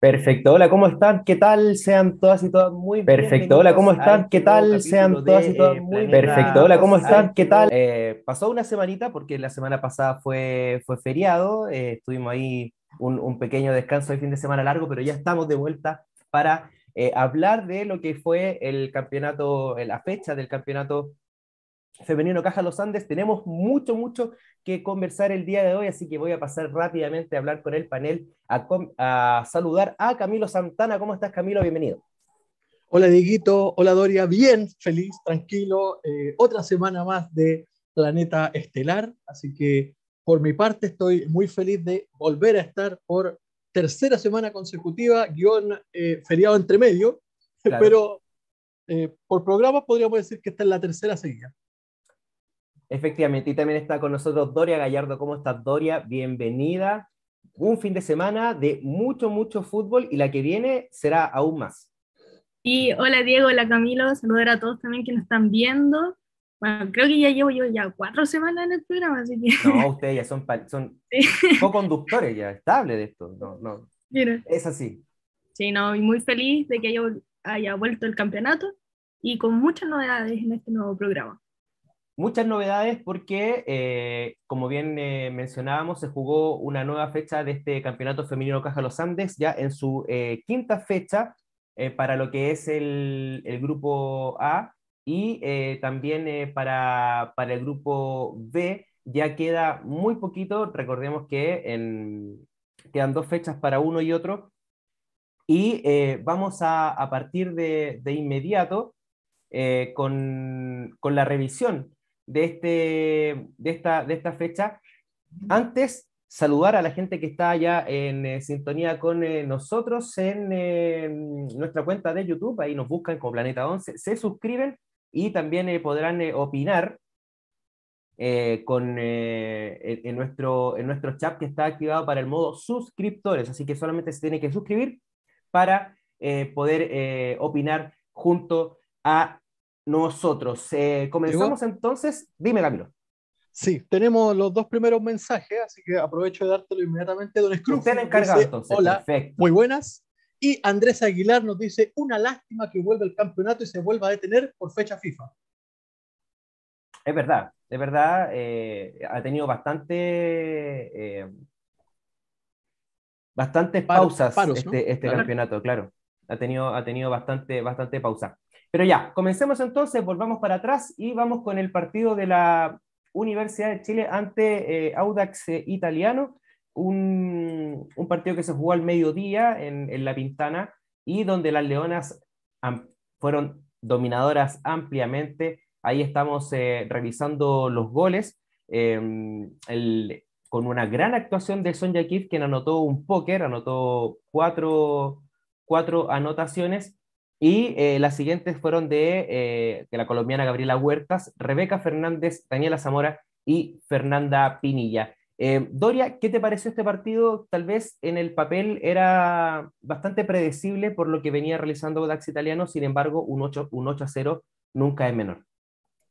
Perfecto, hola, ¿cómo están? ¿Qué tal? Sean todas y todas muy Perfecto, hola, ¿cómo están? ¿Qué tal? Sean todas y todas muy Perfecto, hola, ¿cómo están? ¿Qué tal? Eh, pasó una semanita porque la semana pasada fue, fue feriado, eh, estuvimos ahí un, un, pequeño descanso de fin de semana largo, pero ya estamos de vuelta para eh, hablar de lo que fue el campeonato, la fecha del campeonato femenino Caja Los Andes. Tenemos mucho, mucho que conversar el día de hoy, así que voy a pasar rápidamente a hablar con el panel, a, saludar a Camilo Santana. ¿Cómo estás, Camilo? Bienvenido. Hola, Dieguito. Hola, Doria. Bien, feliz, tranquilo. Eh, otra semana más de Planeta Estelar, así que por mi parte estoy muy feliz de volver a estar por tercera semana consecutiva, guion eh, feriado entre medio, pero eh, por programa podríamos decir que esta es la tercera seguida. Efectivamente, y también está con nosotros Doria Gallardo. ¿Cómo estás, Doria? Bienvenida. Un fin de semana de mucho, mucho fútbol y la que viene será aún más. Y hola Diego, hola Camilo, saludar a todos también que nos están viendo. Bueno, creo que ya llevo yo ya cuatro semanas en el programa, así que... No, ustedes ya son, son co-conductores ya, estables de esto. No, no. Es así. Sí, no, y muy feliz de que haya, haya vuelto el campeonato y con muchas novedades en este nuevo programa. Muchas novedades porque, eh, como bien eh, mencionábamos, se jugó una nueva fecha de este campeonato femenino Caja Los Andes, ya en su eh, quinta fecha para lo que es el, el grupo A y también para, para, el grupo B ya queda muy poquito, recordemos que en, quedan dos fechas para uno y otro, y vamos a, a, partir de, de inmediato con, con la revisión de, este, de, esta, de esta fecha. Antes, saludar a la gente que está ya en eh, sintonía con eh, nosotros en eh, nuestra cuenta de YouTube, ahí nos buscan como Planeta 11, se suscriben y también podrán opinar con, en, nuestro, en nuestro chat que está activado para el modo suscriptores, así que solamente se tiene que suscribir para poder opinar junto a nosotros. Eh, comenzamos entonces. Dime, Camilo. Sí, tenemos los dos primeros mensajes, así que aprovecho de dártelo inmediatamente. Don Scrooge. Usted encargado entonces. Hola, muy buenas. Y Andrés Aguilar nos dice: Una lástima que vuelva el campeonato y se vuelva a detener por fecha FIFA. Es verdad, es verdad. Eh, ha tenido bastante. Eh, bastantes pausas este, este campeonato, claro. Ha tenido, ha tenido bastante, bastante pausa. Pero ya, comencemos entonces, volvamos para atrás y vamos con el partido de la Universidad de Chile ante eh, Audax eh, Italiano, un, un, partido que se jugó al mediodía en, en La Pintana y donde las Leonas fueron dominadoras ampliamente. Ahí estamos eh, revisando los goles em, el, con una gran actuación de Sonja Kif, quien anotó un póker, anotó cuatro, cuatro anotaciones y eh, las siguientes fueron de, eh, de, la colombiana Gabriela Huertas, Rebeca Fernández, Daniela Zamora y Fernanda Pinilla. Eh, Doria, ¿qué te pareció este partido? Tal vez en el papel era bastante predecible por lo que venía realizando Dax Italiano, sin embargo, un 8, un 8 a 0 nunca es menor.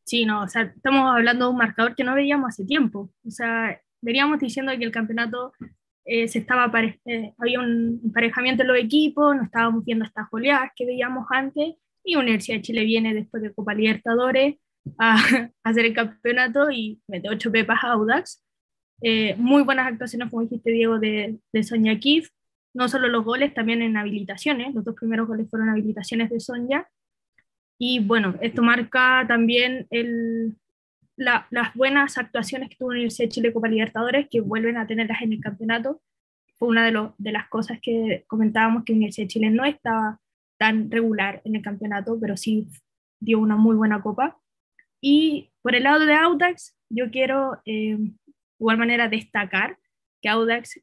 Sí, no, o sea, estamos hablando de un marcador que no veíamos hace tiempo. O sea, veníamos diciendo que el campeonato eh, se estaba eh, había un emparejamiento en los equipos, no estábamos viendo estas oleadas que veíamos antes, y Universidad de Chile viene después de Copa Libertadores a, hacer el campeonato y mete ocho pepas a Audax. Eh, muy buenas actuaciones, como dijiste Diego, de, de Sonia Kif, no solo los goles, también en habilitaciones, los dos primeros goles fueron habilitaciones de Sonia. Y bueno, esto marca también el, las buenas actuaciones que tuvo Universidad de Chile Copa Libertadores, que vuelven a tenerlas en el campeonato. Fue una de, las cosas que comentábamos que Universidad de Chile no estaba tan regular en el campeonato, pero sí dio una muy buena copa. Y por el lado de Audax, yo quiero eh, de igual manera destacar que Audax,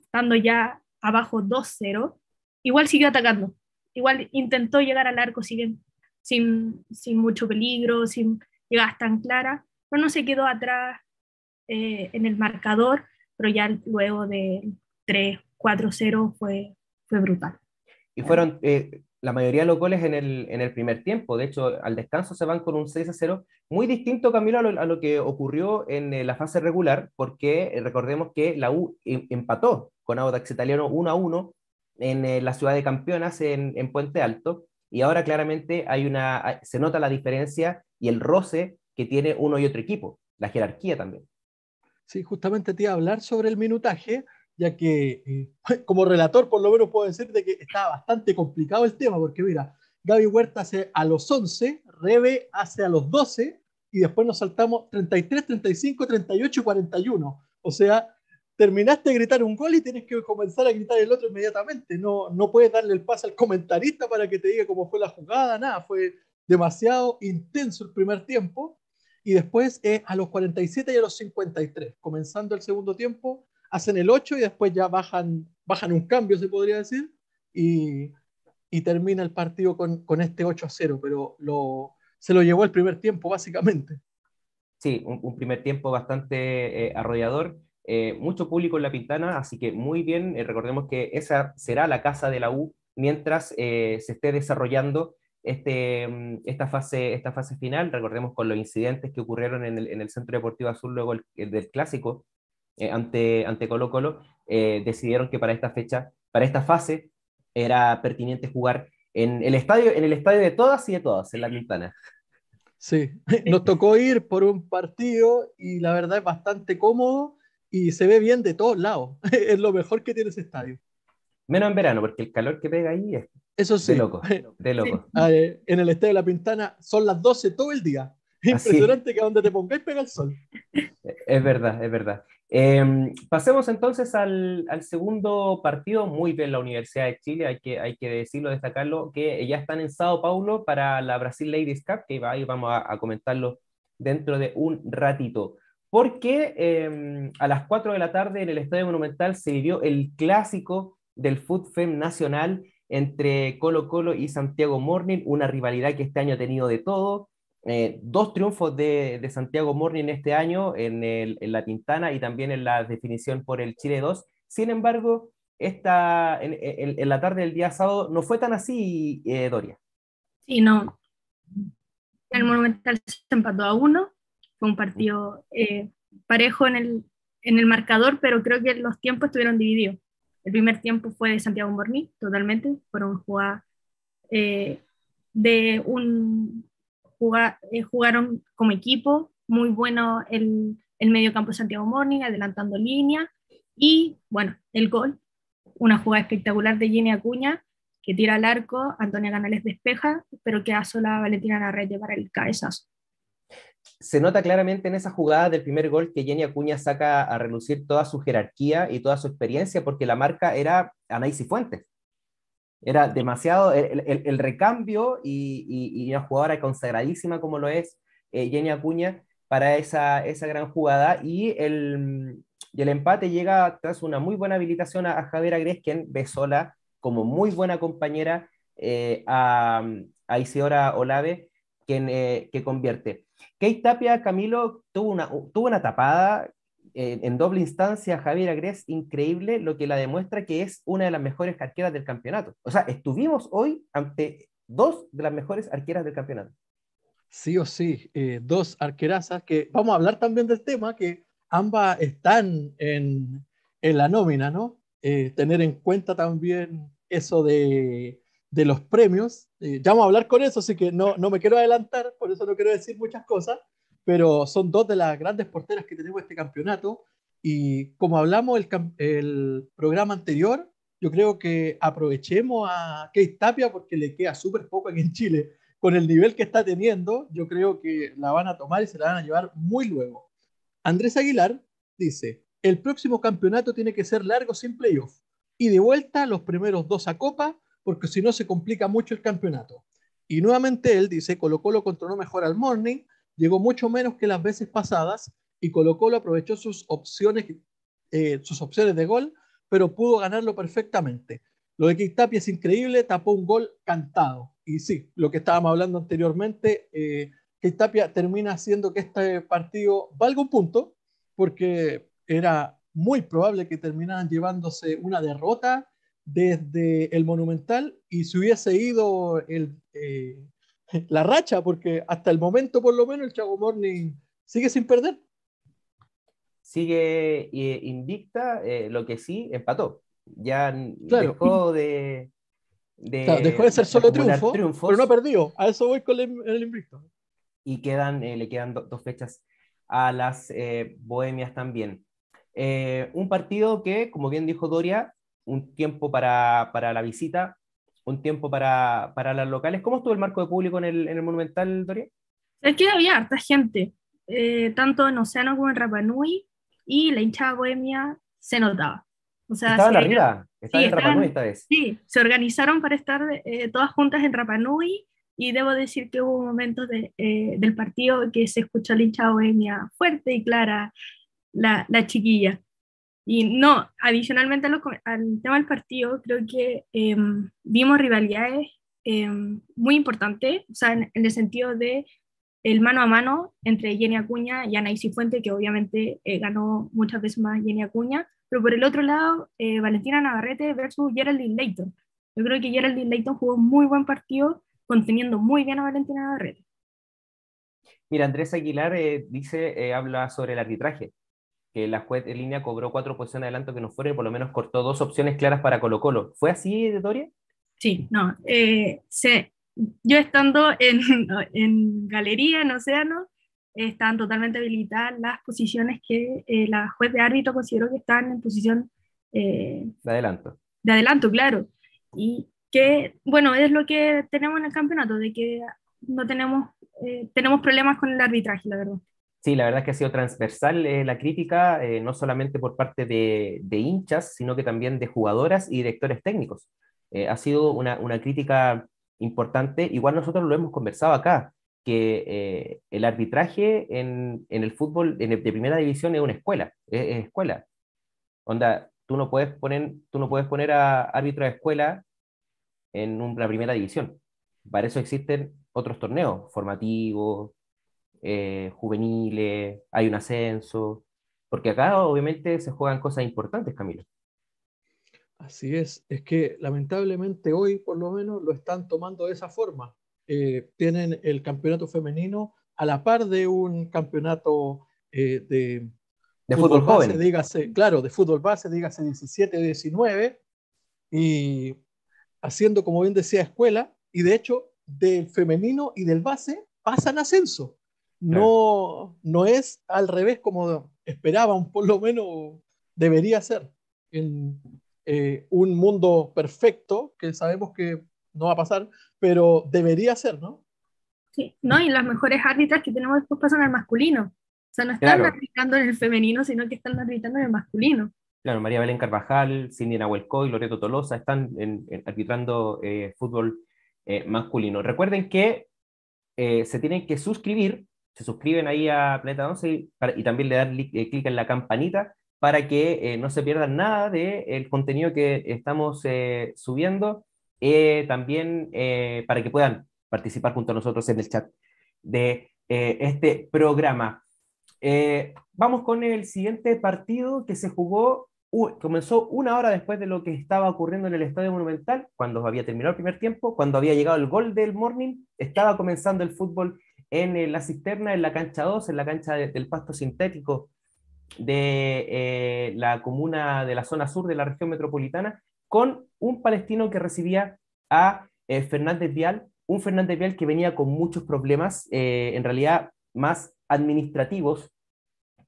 estando ya abajo 2-0, igual siguió atacando. Igual intentó llegar al arco sin, sin, sin mucho peligro, sin llegadas tan claras, pero no se quedó atrás eh, en el marcador, pero ya luego de 3-4-0 fue, fue brutal. Y fueron eh, la mayoría de los goles en el, en el, primer tiempo, de hecho al descanso se van con un 6-0, muy distinto Camilo a lo, a lo, que ocurrió en eh, la fase regular, porque recordemos que la U em, empató con Audax Italiano 1-1 en la ciudad de campeonas en, en Puente Alto, y ahora claramente hay una, se nota la diferencia y el roce que tiene uno y otro equipo, la jerarquía también. Sí, justamente te iba a hablar sobre el minutaje, ya que eh, como relator por lo menos puedo decirte que está bastante complicado el tema, porque mira, Gaby Huerta hace a los 11, Rebe hace a los 12, y después nos saltamos 33, 35, 38 y 41. O sea, terminaste de gritar un gol y tienes que comenzar a gritar el otro inmediatamente. No, no puedes darle el pase al comentarista para que te diga cómo fue la jugada, nada. Fue demasiado intenso el primer tiempo. Y después es a los 47 y a los 53, comenzando el segundo tiempo, hacen el 8 y después ya bajan, bajan un cambio, se podría decir, y, y termina el partido con, con este 8 a 0, pero lo, se lo llevó el primer tiempo, básicamente. Sí, un, primer tiempo bastante eh, arrollador eh, mucho público en La Pintana, así que muy bien, eh, recordemos que esa será la casa de la U mientras eh, se esté desarrollando este, mm, esta, fase, esta fase final, recordemos con los incidentes que ocurrieron en el, en el Centro Deportivo Azul luego del clásico ante, ante Colo Colo, decidieron que para esta fecha, para esta fase, era pertinente jugar en el estadio, en el estadio de todas y de todas, en La Pintana. Sí, nos tocó ir por un partido y la verdad es bastante cómodo y se ve bien de todos lados. es lo mejor que tiene ese estadio. Menos en verano, porque el calor que pega ahí es Eso sí. de loco. De loco. Ah, eh, en el estadio de La Pintana son las 12 todo el día. impresionante que donde te pongáis pega el sol. Es verdad, es verdad. Em, pasemos entonces al, al, segundo partido. Muy bien la Universidad de Chile, hay que, hay que decirlo, destacarlo, que ya están en Sao Paulo para la Brasil Ladies Cup, que ahí vamos a, a comentarlo dentro de un ratito porque em, a las 4 de la tarde en el Estadio Monumental se vivió el clásico del FUTFEM nacional entre Colo Colo y Santiago Morning, una rivalidad que este año ha tenido de todo. Eh, dos triunfos de, Santiago Morning este año en, la Pintana y también en la definición por el Chile 2. Sin embargo, esta, en, la tarde del día sábado no fue tan así, eh, Doria. Sí, no. El Monumental se empató a uno fue un partido eh, parejo en el, en el marcador, pero creo que los tiempos estuvieron divididos. El primer tiempo fue de Santiago Morní, totalmente. Fueron jugadas eh, de un. Eh, jugaron como equipo, muy bueno el, el medio campo de Santiago Morning, adelantando línea. Y bueno, el gol, una jugada espectacular de Jenny Acuña, que tira al arco, Antonia Canales despeja, pero queda sola Valentina Narrete para el cabezazo se nota claramente en esa jugada del primer gol que Jenny Acuña saca a relucir toda su jerarquía y toda su experiencia, porque la marca era Anaís Fuentes. Era demasiado el, recambio y, una jugadora consagradísima como lo es eh, Jenny Acuña para esa, esa gran jugada. Y el, el empate llega tras una muy buena habilitación a, Javier Agres, quien ve sola como muy buena compañera eh, a, a, Isidora Olave, quien, eh, que convierte. Kate Tapia, Camilo, tuvo una, tuvo una tapada eh, en doble instancia Javier Agres increíble, lo que la demuestra que es una de las mejores arqueras del campeonato. O sea, estuvimos hoy ante dos de las mejores arqueras del campeonato. Sí o sí, eh, dos arquerazas que vamos a hablar también del tema, que ambas están en, en la nómina, ¿no? Eh, tener en cuenta también eso de de los premios. Eh, ya vamos a hablar con eso, así que no, no me quiero adelantar, por eso no quiero decir muchas cosas, pero son dos de las grandes porteras que tenemos este campeonato. Y como hablamos el, el programa anterior, yo creo que aprovechemos a Kate Tapia porque le queda súper poco aquí en Chile. Con el nivel que está teniendo, yo creo que la van a tomar y se la van a llevar muy luego. Andrés Aguilar dice, el próximo campeonato tiene que ser largo sin playoff. Y de vuelta los primeros dos a Copa porque si no se complica mucho el campeonato. Y nuevamente él dice, Colo Colo controló mejor al Morning, llegó mucho menos que las veces pasadas y Colo Colo aprovechó sus opciones, eh, sus opciones de gol, pero pudo ganarlo perfectamente. Lo de Tapia es increíble, tapó un gol cantado. Y sí, lo que estábamos hablando anteriormente, eh, termina haciendo que este partido valga un punto, porque era muy probable que terminaran llevándose una derrota desde el Monumental y se hubiese ido el, eh, la racha, porque hasta el momento por lo menos el Chago Morning sigue sin perder. Sigue eh, invicta, eh, lo que sí, empató. Ya dejó de, dejó de ser solo triunfo, pero no ha perdido. A eso voy con el, el invicto. Y quedan, eh, le quedan dos fechas a las eh, Bohemias también. Un partido que, como bien dijo Doria, un tiempo para, para la visita, un tiempo para, para, las locales. ¿Cómo estuvo el marco de público en el, en el Monumental, Doria? Es que había harta gente, tanto en Océano como en Rapanui, y la hinchada bohemia se notaba. O sea, estaban arriba, estaban en Rapanui esta vez. Sí, se organizaron para estar todas juntas en Rapanui y debo decir que hubo momentos de, eh, del partido que se escuchó la hincha bohemia fuerte y clara, la, la chiquilla. Y no, adicionalmente al tema del partido, creo que em, vimos rivalidades em, muy importantes, o sea, en, el sentido de el mano a mano entre Jenny Acuña y Ana Fuente, que obviamente eh, ganó muchas veces más Jenny Acuña, pero por el otro lado, eh, Valentina Navarrete versus Geraldine Leighton. Yo creo que Geraldine Leighton jugó muy buen partido conteniendo muy bien a Valentina Navarrete. Mira, Andrés Aguilar eh, dice, habla sobre el arbitraje, que la juez en línea cobró cuatro posiciones adelante que no fueron y por lo menos cortó dos opciones claras para Colo Colo. ¿Fue así, Doria? Sí, no. Eh, yo estando en, en, galería, en Océano, están totalmente habilitadas las posiciones que la juez de árbitro consideró que están en posición... de adelanto. De adelanto, claro. Y que, bueno, es lo que tenemos en el campeonato, de que no tenemos, eh, tenemos problemas con el arbitraje, la verdad. Sí, la verdad es que ha sido transversal eh, la crítica, eh, no solamente por parte de, de, hinchas, sino que también de jugadoras y directores técnicos. ha sido una, una, crítica importante. Igual nosotros lo hemos conversado acá, que el arbitraje en, en, el fútbol en de primera división es una escuela, es, escuela. Onda, tú no puedes poner, tú no puedes poner a árbitro de escuela en la primera división. Para eso existen otros torneos, formativos, eh, juveniles, hay un ascenso, porque acá obviamente se juegan cosas importantes, Camilo. Así es, es que lamentablemente hoy por lo menos lo están tomando de esa forma. Eh, tienen el campeonato femenino a la par de un campeonato eh, de, de fútbol, base, joven. Dígase, claro, de fútbol base, dígase 17, 19, y haciendo, como bien decía, escuela, y de hecho, del femenino y del base pasan ascenso. No, no es al revés como esperaban, por lo menos debería ser. En eh, un mundo perfecto, que sabemos que no va a pasar, pero debería ser, ¿no? Sí, ¿no? Y las mejores árbitras que tenemos después pasan al masculino. O sea, no están arbitrando en el femenino, sino que están arbitrando en el masculino. Claro, María Belén Carvajal, Cindy Nahuelco y Loreto Tolosa están arbitrando eh, fútbol eh, masculino. Recuerden que eh, se tienen que suscribir, se suscriben ahí a Planeta 11 y, también le dan clic en la campanita para que no se pierdan nada del contenido que estamos subiendo, también para que puedan participar junto a nosotros en el chat de este programa. vamos con el siguiente partido que se jugó comenzó una hora después de lo que estaba ocurriendo en el Estadio Monumental, cuando había terminado el primer tiempo, cuando había llegado el gol del Morning, estaba comenzando el fútbol en eh, la cisterna, en la cancha 2, en la cancha del pasto sintético de eh, la comuna de la zona sur de la región metropolitana, con un palestino que recibía a eh, Fernández Vial, un Fernández Vial que venía con muchos problemas, en realidad más administrativos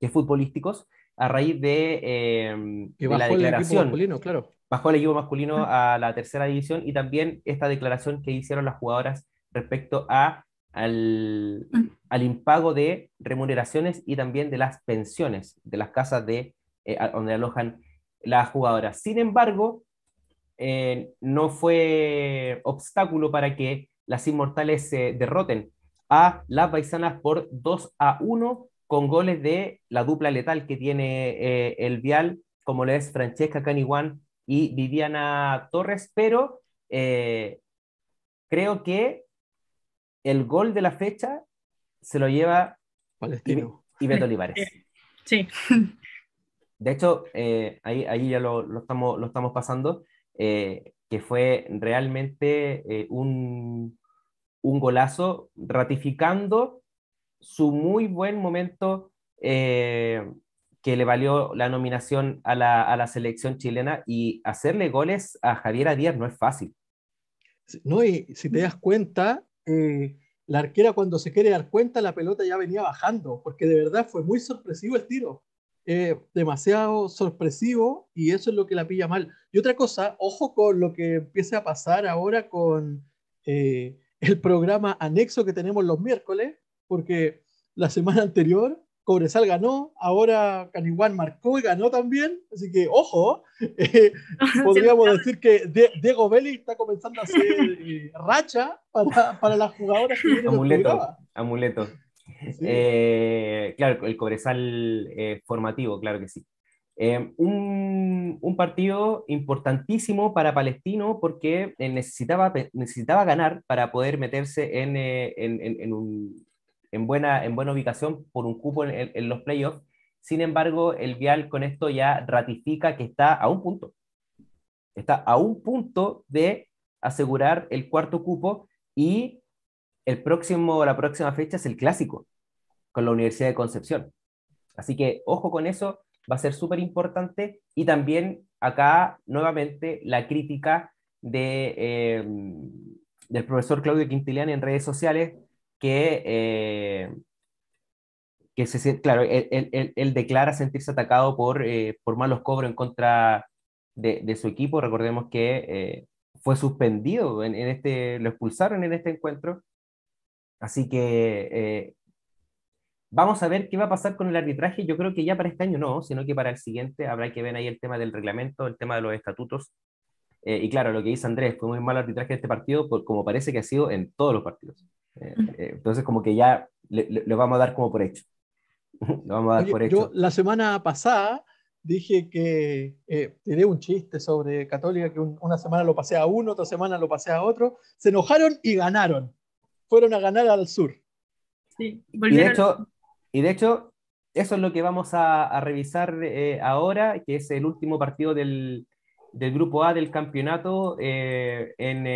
que futbolísticos, a raíz de, eh, la declaración. masculino, claro. Bajó el equipo masculino a la tercera división y también esta declaración que hicieron las jugadoras respecto a, al, al impago de remuneraciones y también de las pensiones de las casas de, eh, donde alojan las jugadoras. Sin embargo, eh, no fue obstáculo para que las inmortales se derroten a las paisanas por 2 a 1 con goles de la dupla letal que tiene eh, el Vial, como lo es Francesca Caniguan y Viviana Torres, pero eh, creo que el gol de la fecha se lo lleva Palestino. Y, Beto Olivares. Sí. De hecho, eh, ahí, ahí ya lo, estamos, lo estamos pasando, que fue realmente un, un golazo ratificando su muy buen momento eh, que le valió la nominación a la, a la, selección chilena y hacerle goles a Javier Díaz no es fácil. No, y si te das cuenta, eh, la arquera cuando se quiere dar cuenta, la pelota ya venía bajando, porque de verdad fue muy sorpresivo el tiro. Eh, demasiado sorpresivo y eso es lo que la pilla mal. Y otra cosa, ojo con lo que empiece a pasar ahora con eh, el programa anexo que tenemos los miércoles, porque la semana anterior Cobresal ganó, ahora Caniguán marcó y ganó también, así que ojo, eh, podríamos decir que Diego Belli está comenzando a hacer eh, racha para, para, las jugadoras que Amuleto, amuleto. Eh, claro, el Cobresal formativo, claro que sí. Un, un, partido importantísimo para Palestino porque necesitaba, necesitaba ganar para poder meterse en, en, en un, en buena, en buena ubicación por un cupo en, los playoffs. Sin embargo, el Vial con esto ya ratifica que está a un punto. Está a un punto de asegurar el cuarto cupo y el próximo, la próxima fecha es el clásico con la Universidad de Concepción. Así que ojo con eso, va a ser súper importante. Y también acá nuevamente la crítica de, eh, del profesor Claudio Quintiliani en redes sociales que, eh, que se, claro, él, declara sentirse atacado por, eh, por malos cobros en contra de, su equipo. Recordemos que eh, fue suspendido, en, este, lo expulsaron en este encuentro. Así que vamos a ver qué va a pasar con el arbitraje. Yo creo que ya para este año no, sino que para el siguiente habrá que ver ahí el tema del reglamento, el tema de los estatutos. y claro, lo que dice Andrés, fue muy mal arbitraje de este partido, como parece que ha sido en todos los partidos. Eh, eh, entonces, como que ya le, vamos a dar como por hecho. lo vamos a dar por hecho. Yo la semana pasada dije que eh, un chiste sobre Católica, que una semana lo pasé a uno, otra semana lo pasé a otro. Se enojaron y ganaron. Fueron a ganar al sur. Sí, y, de hecho, y de hecho, eso es lo que vamos a, revisar eh, ahora, que es el último partido del, del grupo A del campeonato en,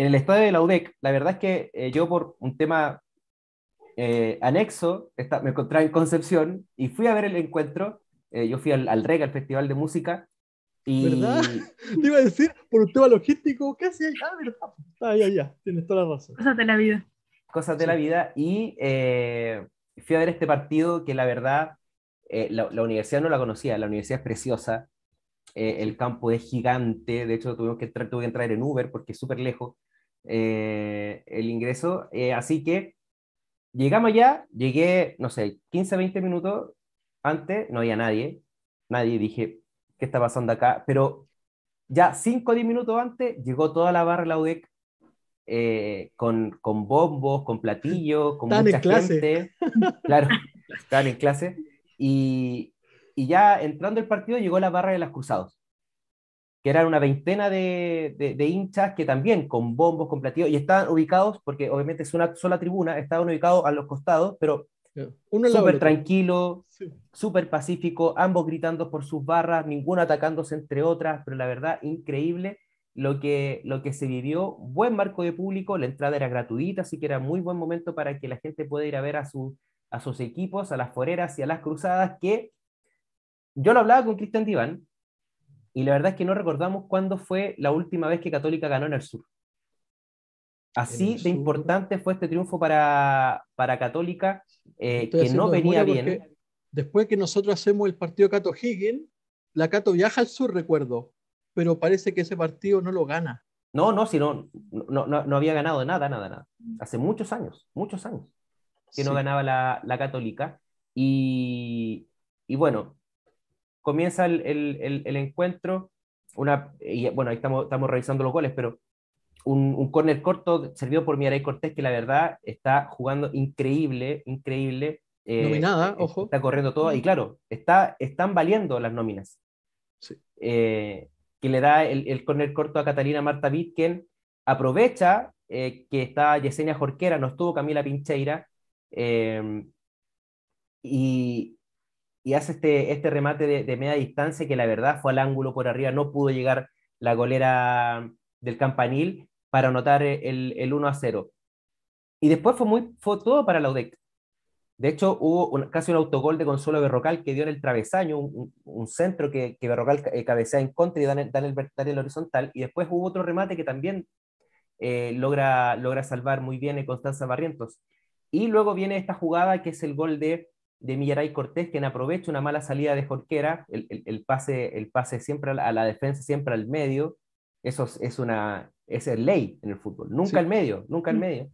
en el estadio de la UDEC, la verdad es que eh, yo por un tema eh, anexo me encontraba en Concepción y fui a ver el encuentro. Eh, yo fui al, al REG, al Festival de Música. Y... ¿Verdad? Te iba a decir, por un tema logístico, ¿qué hacía? Ah, verdad. Ah, ya, ya, tienes toda la razón. Cosas de la vida. Cosas de la vida. Y fui a ver este partido que la verdad, la, la, universidad no la conocía, la universidad es preciosa, el campo es gigante, de hecho tuvimos que entrar, tuve que entrar en Uber porque es súper lejos. Eh, el ingreso. Eh, así que llegamos ya, llegué, no sé, 15, 20 minutos antes, no había nadie, nadie, dije, ¿qué está pasando acá? Pero ya 5 o 10 minutos antes llegó toda la barra la UDEC eh, con, con, bombos, con platillos, con mucha gente. Claro, estaban en clase. Y, y ya entrando el partido llegó la barra de las Cruzados que eran una veintena de, de, hinchas que también con bombos, con platillos, y estaban ubicados, porque obviamente es una sola tribuna, estaban ubicados a los costados, pero súper tranquilo, súper pacífico, ambos gritando por sus barras, ninguno atacándose entre otras, pero la verdad, increíble lo que, lo que se vivió, buen marco de público, la entrada era gratuita, así que era muy buen momento para que la gente pueda ir a ver a, su, a sus equipos, a las foreras y a las cruzadas, que yo lo hablaba con Cristian Diván, y la verdad es que no recordamos cuándo fue la última vez que Católica ganó en el sur. Así de importante fue este triunfo para, para Católica, eh, que no venía bien. Después que nosotros hacemos el partido Cato Higgins, la Cato viaja al sur, recuerdo, pero parece que ese partido no lo gana. No, no, si no, no, no, había ganado nada, nada, nada. Hace muchos años, muchos años que no ganaba la, la Católica. Y, y bueno, comienza el, el, el, encuentro, una, y, bueno, ahí estamos, estamos revisando los goles, pero un, un córner corto servido por Mirai Cortés, que la verdad está jugando increíble, increíble. Eh, Nominada, ojo. Está corriendo todo, y claro, está, están valiendo las nóminas. Eh, que le da el, el córner corto a Catalina Marta Wittgen, aprovecha eh, que está Yesenia Jorquera, no estuvo Camila Pincheira, y, y hace este, este remate de, media distancia que la verdad fue al ángulo por arriba, no pudo llegar la golera del campanil para anotar el, el 1 a 0. Y después fue, muy, fue todo para la UDEC. De hecho, hubo casi un autogol de Consuelo Berrocal que dio en el travesaño, un, centro que, que Berrocal eh, cabecea en contra y da en, el vertical y el horizontal. Y después hubo otro remate que también eh, logra, logra salvar muy bien Constanza Barrientos. Y luego viene esta jugada que es el gol de, de Millaray Cortés, quien aprovecha una mala salida de Jorquera, el, el, pase, el pase siempre a la, defensa, siempre al medio. Eso es, una es ley en el fútbol. Nunca al medio, nunca al mm. medio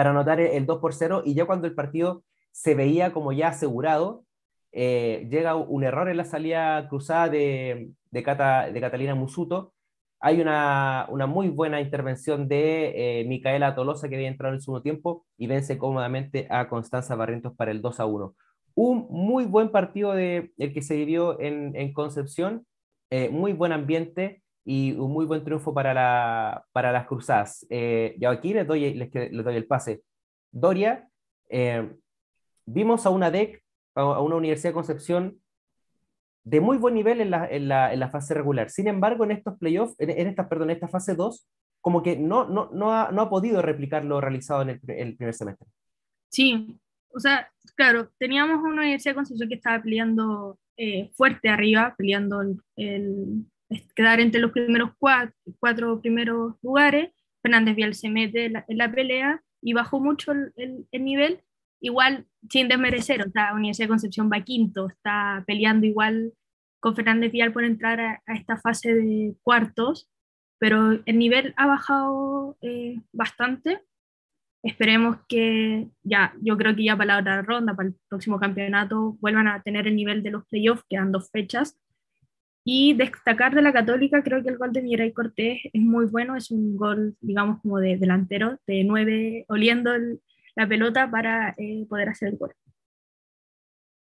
para anotar el 2 por 0 y ya cuando el partido se veía como ya asegurado, eh, llega un error en la salida cruzada de, de, Catalina Musuto. Hay una, muy buena intervención de eh, Micaela Tolosa que había entrado en el segundo tiempo y vence cómodamente a Constanza Barrientos para el 2 a 1. Un muy buen partido el que se vivió en, Concepción, eh, muy buen ambiente y un muy buen triunfo para, la, para las cruzadas. Eh, y aquí les doy, les, doy el pase. Doria, eh, vimos a una DEC, a una Universidad de Concepción, de muy buen nivel en la, en la, en la fase regular. Sin embargo, en estos playoffs, en, esta, perdón, en esta fase 2, como que no, no, no, ha, no ha podido replicar lo realizado en el, el, primer semestre. Sí, o sea, claro, teníamos una Universidad de Concepción que estaba peleando eh, fuerte arriba, peleando el, quedar entre los primeros cuatro, cuatro primeros lugares. Fernández Vial se mete en la, pelea y bajó mucho el, el, nivel, igual sin desmerecer, o sea, Universidad de Concepción va quinto, está peleando igual con Fernández Vial por entrar a, esta fase de cuartos, pero el nivel ha bajado eh, bastante. Esperemos que ya, yo creo que ya para la otra ronda, para el próximo campeonato, vuelvan a tener el nivel de los playoffs, quedan dos fechas, y destacar de la Católica, creo que el gol de Mirai Cortés es muy bueno, es un gol, digamos, como de delantero, de nueve, oliendo la pelota para eh, poder hacer el gol.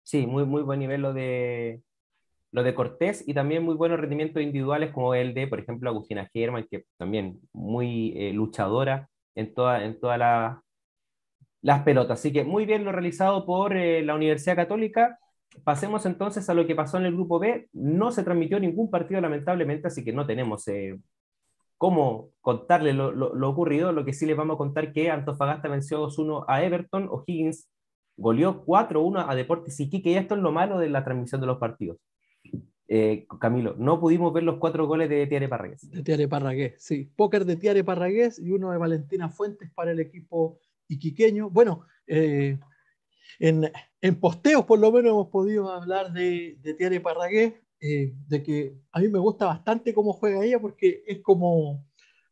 Sí, muy, muy buen nivel lo de, lo de Cortés y también muy buenos rendimientos individuales como el de, por ejemplo, Agustina Germán, que también muy eh, luchadora en, toda, en todas las pelotas. Así que muy bien lo realizado por eh, la Universidad Católica pasemos entonces a lo que pasó en el grupo B. No se transmitió ningún partido, lamentablemente, así que no tenemos cómo contarle lo, ocurrido. Lo que sí les vamos a contar que Antofagasta venció 2-1 a Everton, O'Higgins goleó 4-1 a Deportes Iquique, y esto es lo malo de la transmisión de los partidos. Eh, Camilo, no pudimos ver los cuatro goles de Tiare Parragués. De Tiare Parragués, sí. Póker de Tiare Parragués y uno de Valentina Fuentes para el equipo iquiqueño. Bueno, eh, en, en, posteos por lo menos hemos podido hablar de, de Tiare Parragués, eh, de que a mí me gusta bastante cómo juega ella porque es como,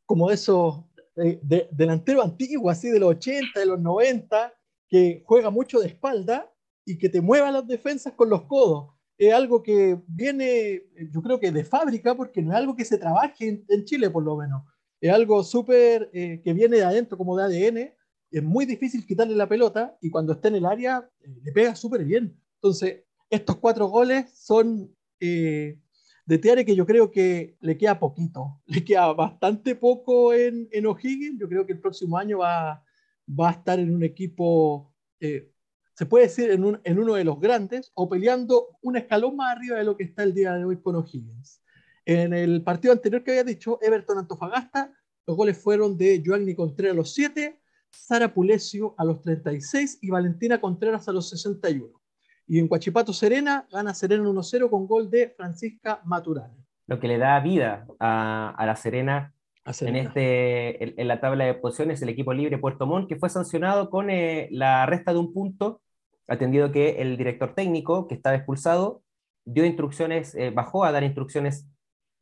como esos eh, de, delantero antiguo, así de los 80, de los 90, que juega mucho de espalda y que te mueva las defensas con los codos. Es algo que viene, yo creo que de fábrica, porque no es algo que se trabaje en, Chile por lo menos. Es algo súper eh, que viene de adentro, como de ADN, es muy difícil quitarle la pelota y cuando está en el área eh, le pega súper bien. Entonces, estos cuatro goles son eh, de Tiare que yo creo que le queda poquito, le queda bastante poco en, en O'Higgins. Yo creo que el próximo año va, va a estar en un equipo, eh, se puede decir, en, un, en, uno de los grandes o peleando un escalón más arriba de lo que está el día de hoy con O'Higgins. En el partido anterior que había dicho, Everton Antofagasta, los goles fueron de Joanny Contreras a los 7, Sara Pulesio a los 36 y Valentina Contreras a los 61. Y en Cuachipato Serena gana Serena 1-0 con gol de Francisca Maturana. Lo que le da vida a, la Serena, En, este, en, la tabla de posiciones, el equipo libre Puerto Montt, que fue sancionado con eh, la resta de un punto, atendido que el director técnico, que estaba expulsado, dio instrucciones, eh, bajó a dar instrucciones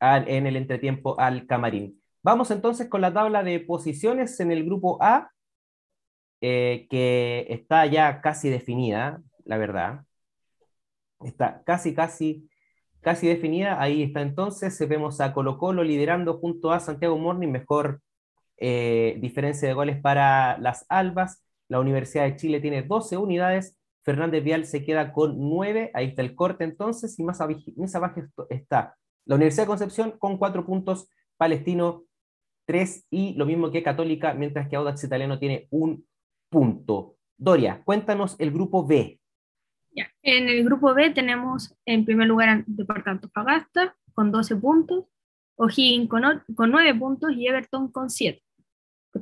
en el entretiempo al camarín. Vamos entonces con la tabla de posiciones en el grupo A, eh, que está ya casi definida, la verdad. Está casi, casi, casi definida. Ahí está entonces. Vemos a Colo Colo liderando junto a Santiago Morning, mejor eh, diferencia de goles para las Albas. La Universidad de Chile tiene 12 unidades. Fernández Vial se queda con 9. Ahí está el corte entonces. Y más abajo, más abajo está la Universidad de Concepción con 4 puntos. Palestino 3 y lo mismo que Católica, mientras que Audax Italiano tiene un punto. Doria, cuéntanos el grupo B. Ya. En el grupo B tenemos en primer lugar Departamento Fagasta con 12 puntos, O'Higgins con, con 9 puntos y Everton con 7.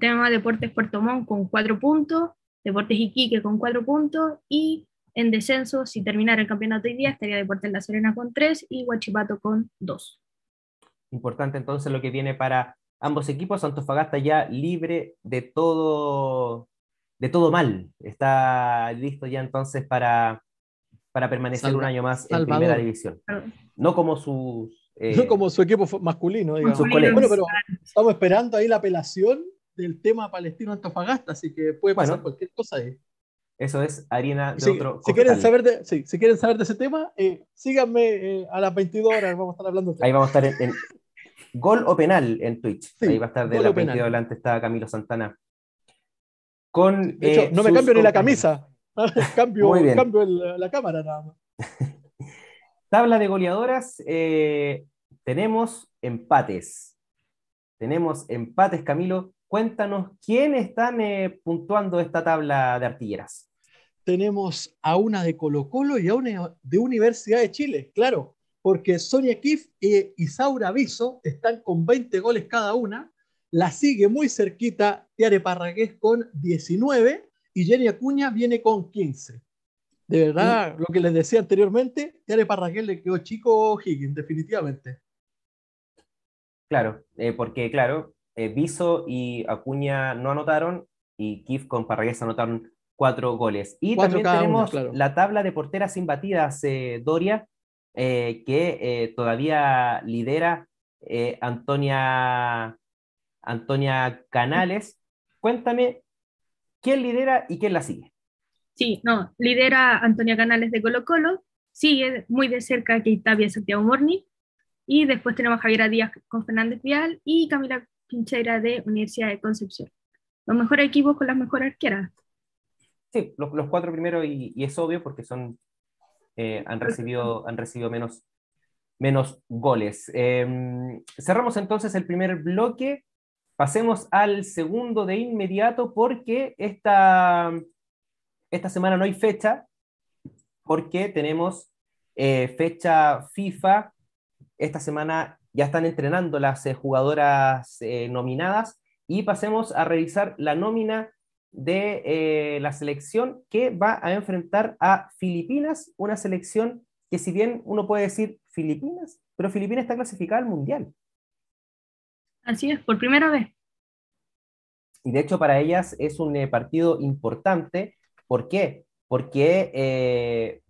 Tenemos a Deportes Puerto Montt con 4 puntos, Deportes Iquique con cuatro puntos y en descenso, si terminara el campeonato hoy día, estaría Deportes La Serena con tres y Huachipato con dos. Importante entonces lo que viene para ambos equipos. Antofagasta ya libre de todo, de todo mal. Está listo ya entonces para, para permanecer un año más en primera división. No como sus. Eh, no como su equipo masculino, digamos. Bueno, pero estamos esperando ahí la apelación del tema palestino Antofagasta, así que puede pasar cualquier cosa ahí. Eso es harina de otro. Si quieren, saber de, si quieren saber de ese tema, eh, síganme eh, a las 22 horas, vamos a estar hablando. Ahí vamos a estar en, gol o penal en Twitch. ahí va a estar de la 22 delante está Camilo Santana. Con, de hecho, eh, no me cambio ni la camisa, cambio, cambio la cámara nada más. Tabla de goleadoras, tenemos empates. Tenemos empates, Camilo, Cuéntanos, ¿quiénes están eh, puntuando esta tabla de artilleras? Tenemos a una de Colo Colo y a una de Universidad de Chile, claro, porque Sonia Kif e Isaura Viso están con 20 goles cada una. La sigue muy cerquita Tiare Parragués con 19 y Jenny Acuña viene con 15. De verdad, lo que les decía anteriormente, Tiare Parragués le quedó chico Higgins, definitivamente. Claro, eh, porque claro, eh, Viso y Acuña no anotaron y Kif con Parragués anotaron cuatro goles. Y también tenemos la tabla de porteras imbatidas, eh, Doria, eh, que todavía lidera Antonia, Antonia Canales. Cuéntame, ¿quién lidera y quién la sigue? Sí, no, lidera Antonia Canales de Colo Colo, sigue muy de cerca Keitavia Santiago Morni, y después tenemos a Javiera Díaz con Fernández Vial y Camila Pincheira de Universidad de Concepción. Los mejores equipos con las mejores arqueras. Sí, los, los cuatro primeros, y, es obvio porque son, eh, han, recibido, han recibido menos, menos goles. Em, cerramos entonces el primer bloque. Pasemos al segundo de inmediato porque esta, esta semana no hay fecha, porque tenemos eh, fecha FIFA. Esta semana ya están entrenando las eh, jugadoras eh, nominadas y pasemos a revisar la nómina de la selección que va a enfrentar a Filipinas, una selección que si bien uno puede decir Filipinas, pero Filipinas está clasificada al Mundial. Así es, por primera vez. Y de hecho para ellas es un partido importante. ¿Por qué? Porque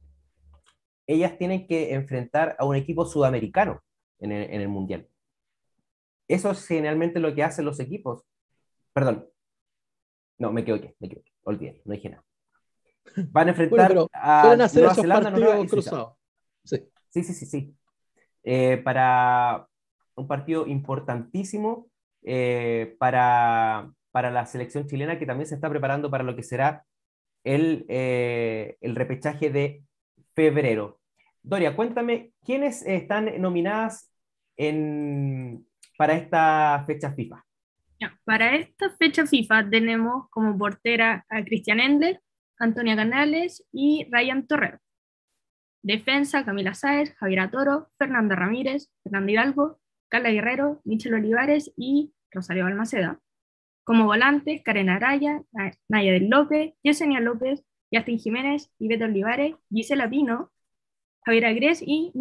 ellas tienen que enfrentar a un equipo sudamericano en el, Mundial. Eso es generalmente lo que hacen los equipos. Perdón. No, me equivoqué, me equivoqué. Olvidé, no dije nada. Van a enfrentar a Nueva Zelanda, cruzados. Sí. sí, sí, sí, eh, para un partido importantísimo eh, para, para, la selección chilena que también se está preparando para lo que será el, eh, el repechaje de febrero. Doria, cuéntame, ¿quiénes están nominadas para esta fecha FIFA? para esta fecha FIFA tenemos como portera a Cristian Endler, Antonia Canales y Ryan Torrero. Defensa, Camila Sáez, Javier Toro, Fernanda Ramírez, Fernando Hidalgo, Carla Guerrero, Michel Olivares y Rosario Balmaceda. Como volantes, Karen Araya, Naya del López, Yesenia López, Justin Jiménez, Iveta Olivares, Gisela Pino, Javier Agres y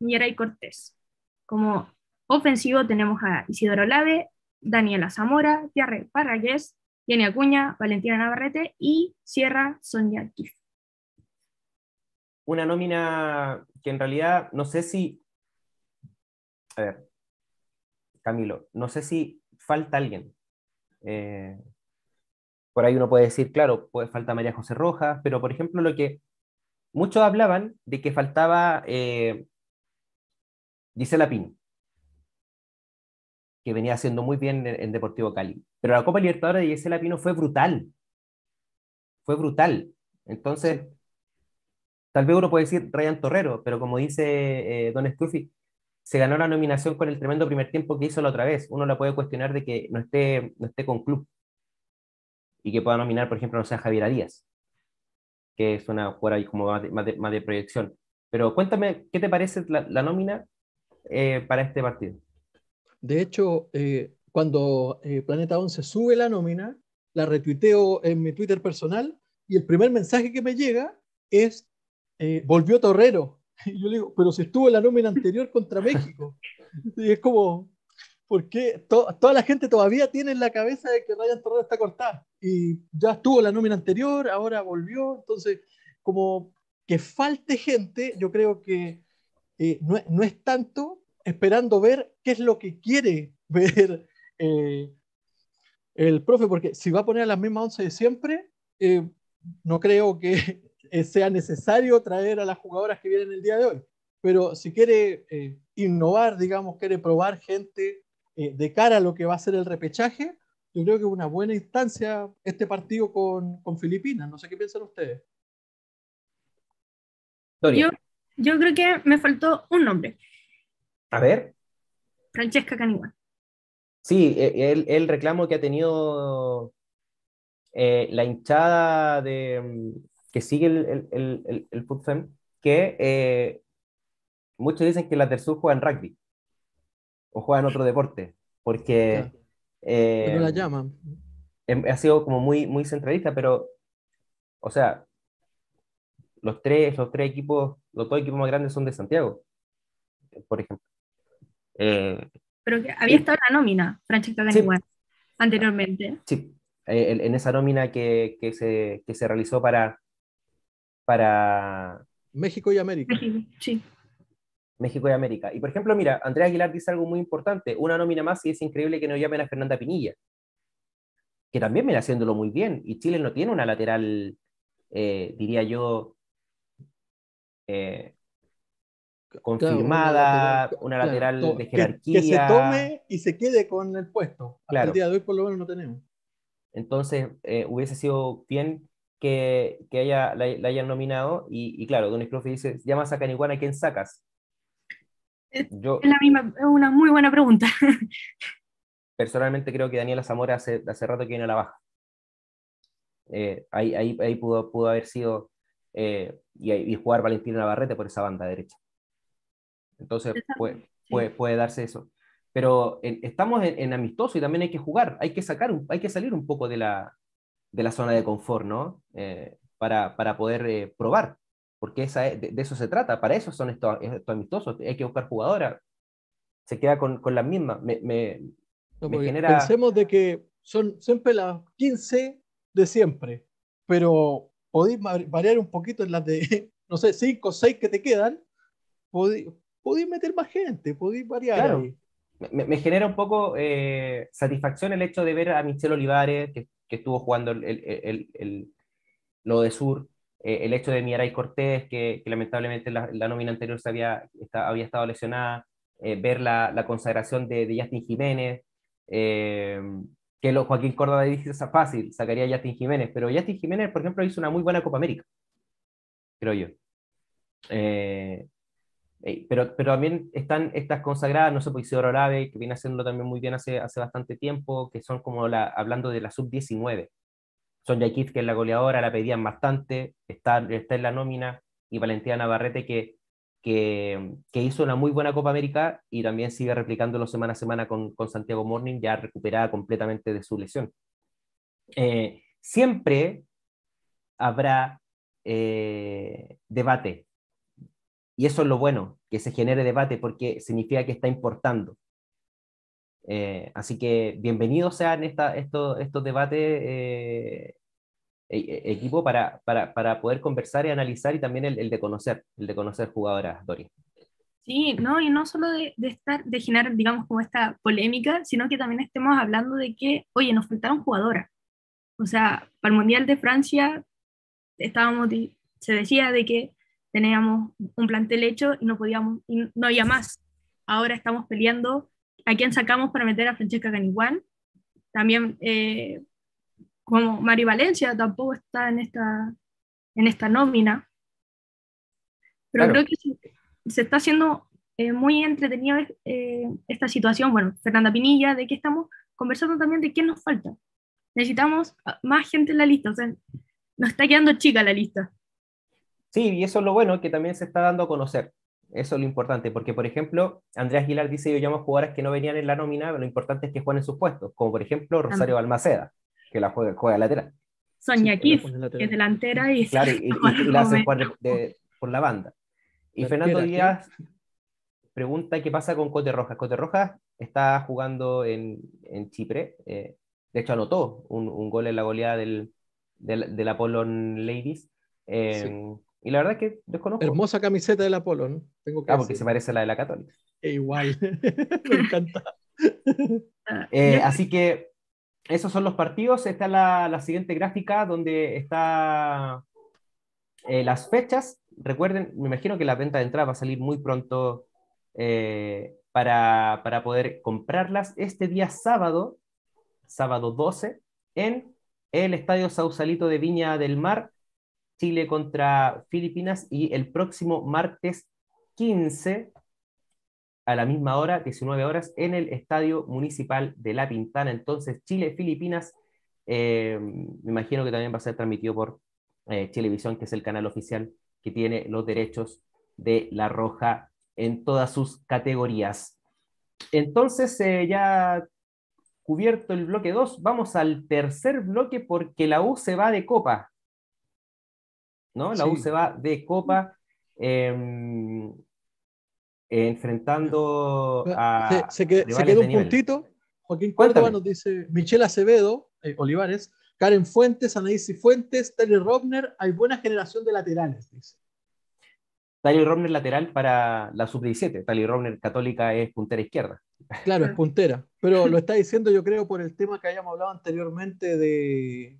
Mieray Cortés. Como ofensivo tenemos a Isidoro Lave, Daniela Zamora, Tiarre Parragués, Jenny Acuña, Valentina Navarrete y Sierra Sonia Kif. Una nómina que en realidad no sé si. A ver, Camilo, no sé si falta alguien. Eh, por ahí uno puede decir, claro, puede falta María José Rojas, pero por ejemplo, lo que muchos hablaban de que faltaba eh, Gisela Pino, que venía haciendo muy bien en, Deportivo Cali. Pero la Copa Libertadores de Gisela Pino fue brutal. Fue brutal. Entonces, tal vez uno puede decir Ryan Torrero, pero como dice eh, Don Stuffy, se ganó la nominación con el tremendo primer tiempo que hizo la otra vez. Uno la puede cuestionar de que no esté, no esté con club y que pueda nominar, por ejemplo, no sea Javier Díaz, que es una ahí como más de, proyección. Pero cuéntame, ¿qué te parece la nómina eh, para este partido. De hecho, eh, cuando eh, Planeta 11 sube la nómina, la retuiteo en mi Twitter personal y el primer mensaje que me llega es, volvió Torrero. Y yo le digo, pero si estuvo en la nómina anterior contra México. Y es como, ¿por qué toda la gente todavía tiene en la cabeza de que Ryan Torrero está cortada? Y ya estuvo en la nómina anterior, ahora volvió. Entonces, como que falte gente, yo creo que eh, no, es tanto esperando ver qué es lo que quiere ver eh, el profe, porque si va a poner las mismas once de siempre, eh, no creo que sea necesario traer a las jugadoras que vienen el día de hoy. Pero si quiere innovar, digamos, quiere probar gente de cara a lo que va a ser el repechaje, yo creo que es una buena instancia este partido con, con Filipinas. No sé qué piensan ustedes. Yo, yo creo que me faltó un nombre. A ver. Francesca Caniguan. Sí, e, el, el, reclamo que ha tenido eh, la hinchada de, mm, que sigue el, el, el, el que eh, muchos dicen que la Tersul juega en rugby o juega en otro deporte, porque... Eh, no la llaman. Em, ha sido como muy, muy centralista, pero, o sea, los tres, los tres equipos, los dos equipos más grandes son de Santiago, por ejemplo. Eh, Pero que había estado en la nómina, Francesca Caniguan, anteriormente. Sí, eh, en esa nómina que, que, se, que se realizó para, para... México y América. México, sí. México y América. Y por ejemplo, mira, Andrea Aguilar dice algo muy importante, una nómina más y es increíble que no llamen a Fernanda Pinilla, que también viene haciéndolo muy bien, y Chile no tiene una lateral, eh, diría yo, eh, confirmada, una lateral, de jerarquía. Que, se tome y se quede con el puesto. Hasta el día de hoy por lo menos no tenemos. Entonces, eh, hubiese sido bien que, que haya, la, hayan nominado y, y claro, Don Profe dice, llamas a Caniguana, ¿quién sacas? Yo, es la misma, una muy buena pregunta. personalmente creo que Daniela Zamora hace, hace rato que viene a la baja. Eh, ahí, ahí, ahí pudo, pudo haber sido eh, y, jugar Valentina Navarrete por esa banda derecha. Entonces puede, puede, puede darse eso. Pero estamos en, amistoso y también hay que jugar, hay que, sacar, hay que salir un poco de la, de la zona de confort, ¿no? Eh, para, para, poder eh, probar, porque esa, de, eso se trata, para eso son estos, estos, amistosos, hay que buscar jugadoras, se queda con, con las mismas. Me, me, genera... Pensemos de que son siempre las 15 de siempre, pero podéis variar un poquito en las de, no sé, cinco o seis que te quedan, podéis, meter más gente, podéis variar. Me, genera un poco eh, satisfacción el hecho de ver a Michelle Olivares, que, que estuvo jugando el, el, el, lo de Sur, eh, el hecho de Miaray Cortés, que, lamentablemente la, la, nómina anterior se había, estado lesionada, eh, ver la, la, consagración de, de Justin Jiménez, que lo, Joaquín Córdoba dice es fácil, sacaría a Justin Jiménez, pero Justin Jiménez, por ejemplo, hizo una muy buena Copa América, creo yo. Eh, pero, pero también están estas consagradas, no sé, pues Isidoro Orave, que viene haciéndolo también muy bien hace, hace bastante tiempo, que son como la, hablando de la sub-19. Sonja Kif, que es la goleadora, la pedían bastante, está, está en la nómina, y Valentina Navarrete, que que, hizo una muy buena Copa América y también sigue replicándolo semana a semana con, con Santiago Morning, ya recuperada completamente de su lesión. Eh, siempre habrá eh, debate. Y eso es lo bueno, que se genere debate porque significa que está importando. Eh, así que bienvenidos sean esta, estos, estos debates e, e, equipo para, para, para, poder conversar y analizar y también el, el de conocer, el de conocer jugadoras, Dori. Sí, no, y no solo de, de, estar, de generar, digamos, como esta polémica, sino que también estemos hablando de que, oye, nos faltaron jugadoras. O sea, para el Mundial de Francia estábamos, se decía de que teníamos un plantel hecho y no podíamos, y no había más. Ahora estamos peleando a quién sacamos para meter a Francesca Caniguán. También eh, como Mari Valencia tampoco está en esta, en esta nómina. Pero creo que se, está haciendo eh, muy entretenida eh, esta situación. Bueno, Fernanda Pinilla, de que estamos conversando también de quién nos falta. Necesitamos más gente en la lista, o sea, nos está quedando chica la lista. Sí, y eso es lo bueno, que también se está dando a conocer. Eso es lo importante, porque por ejemplo, Andrea Aguilar dice, yo llamo a jugadoras que no venían en la nómina, pero lo importante es que jueguen en sus puestos, como por ejemplo Rosario Balmaceda que la juega, juega lateral. Sonia Kiss, que es delantera y, claro, y, la hace jugar por la banda. Y Fernando Díaz pregunta qué pasa con Cote Rojas. Cote Rojas está jugando en, en Chipre. Eh, de hecho, anotó un, un, gol en la goleada del, del, del Apollon Ladies. Eh, y la verdad es que desconozco. Hermosa camiseta del Apollon. Tengo que ah, porque se parece a la de la Católica. E igual. Me encanta. Eh, así que esos son los partidos. Está la, la siguiente gráfica donde está las fechas. Recuerden, me imagino que la venta de entrada va a salir muy pronto para, para poder comprarlas este día sábado, sábado 12, en el Estadio Sausalito de Viña del Mar, Chile contra Filipinas, y el próximo martes 15 a la misma hora, 19 horas, en el Estadio Municipal de La Pintana. Entonces, Chile-Filipinas, eh, me imagino que también va a ser transmitido por eh, Televisión, que es el canal oficial que tiene los derechos de La Roja en todas sus categorías. Entonces, eh, ya cubierto el bloque 2, vamos al tercer bloque porque la U se va de copa. ¿No? La U se va de copa. Em, enfrentando a. Se, quedó un puntito. Joaquín Córdoba nos dice Michelle Acevedo, eh, Olivares, Karen Fuentes, Anaísi Fuentes, Terry Robner, hay buena generación de laterales, dice. Tali Robner lateral para la sub-17. Tali Robner católica es puntera izquierda. Claro, es puntera. Pero lo está diciendo yo creo por el tema que habíamos hablado anteriormente de,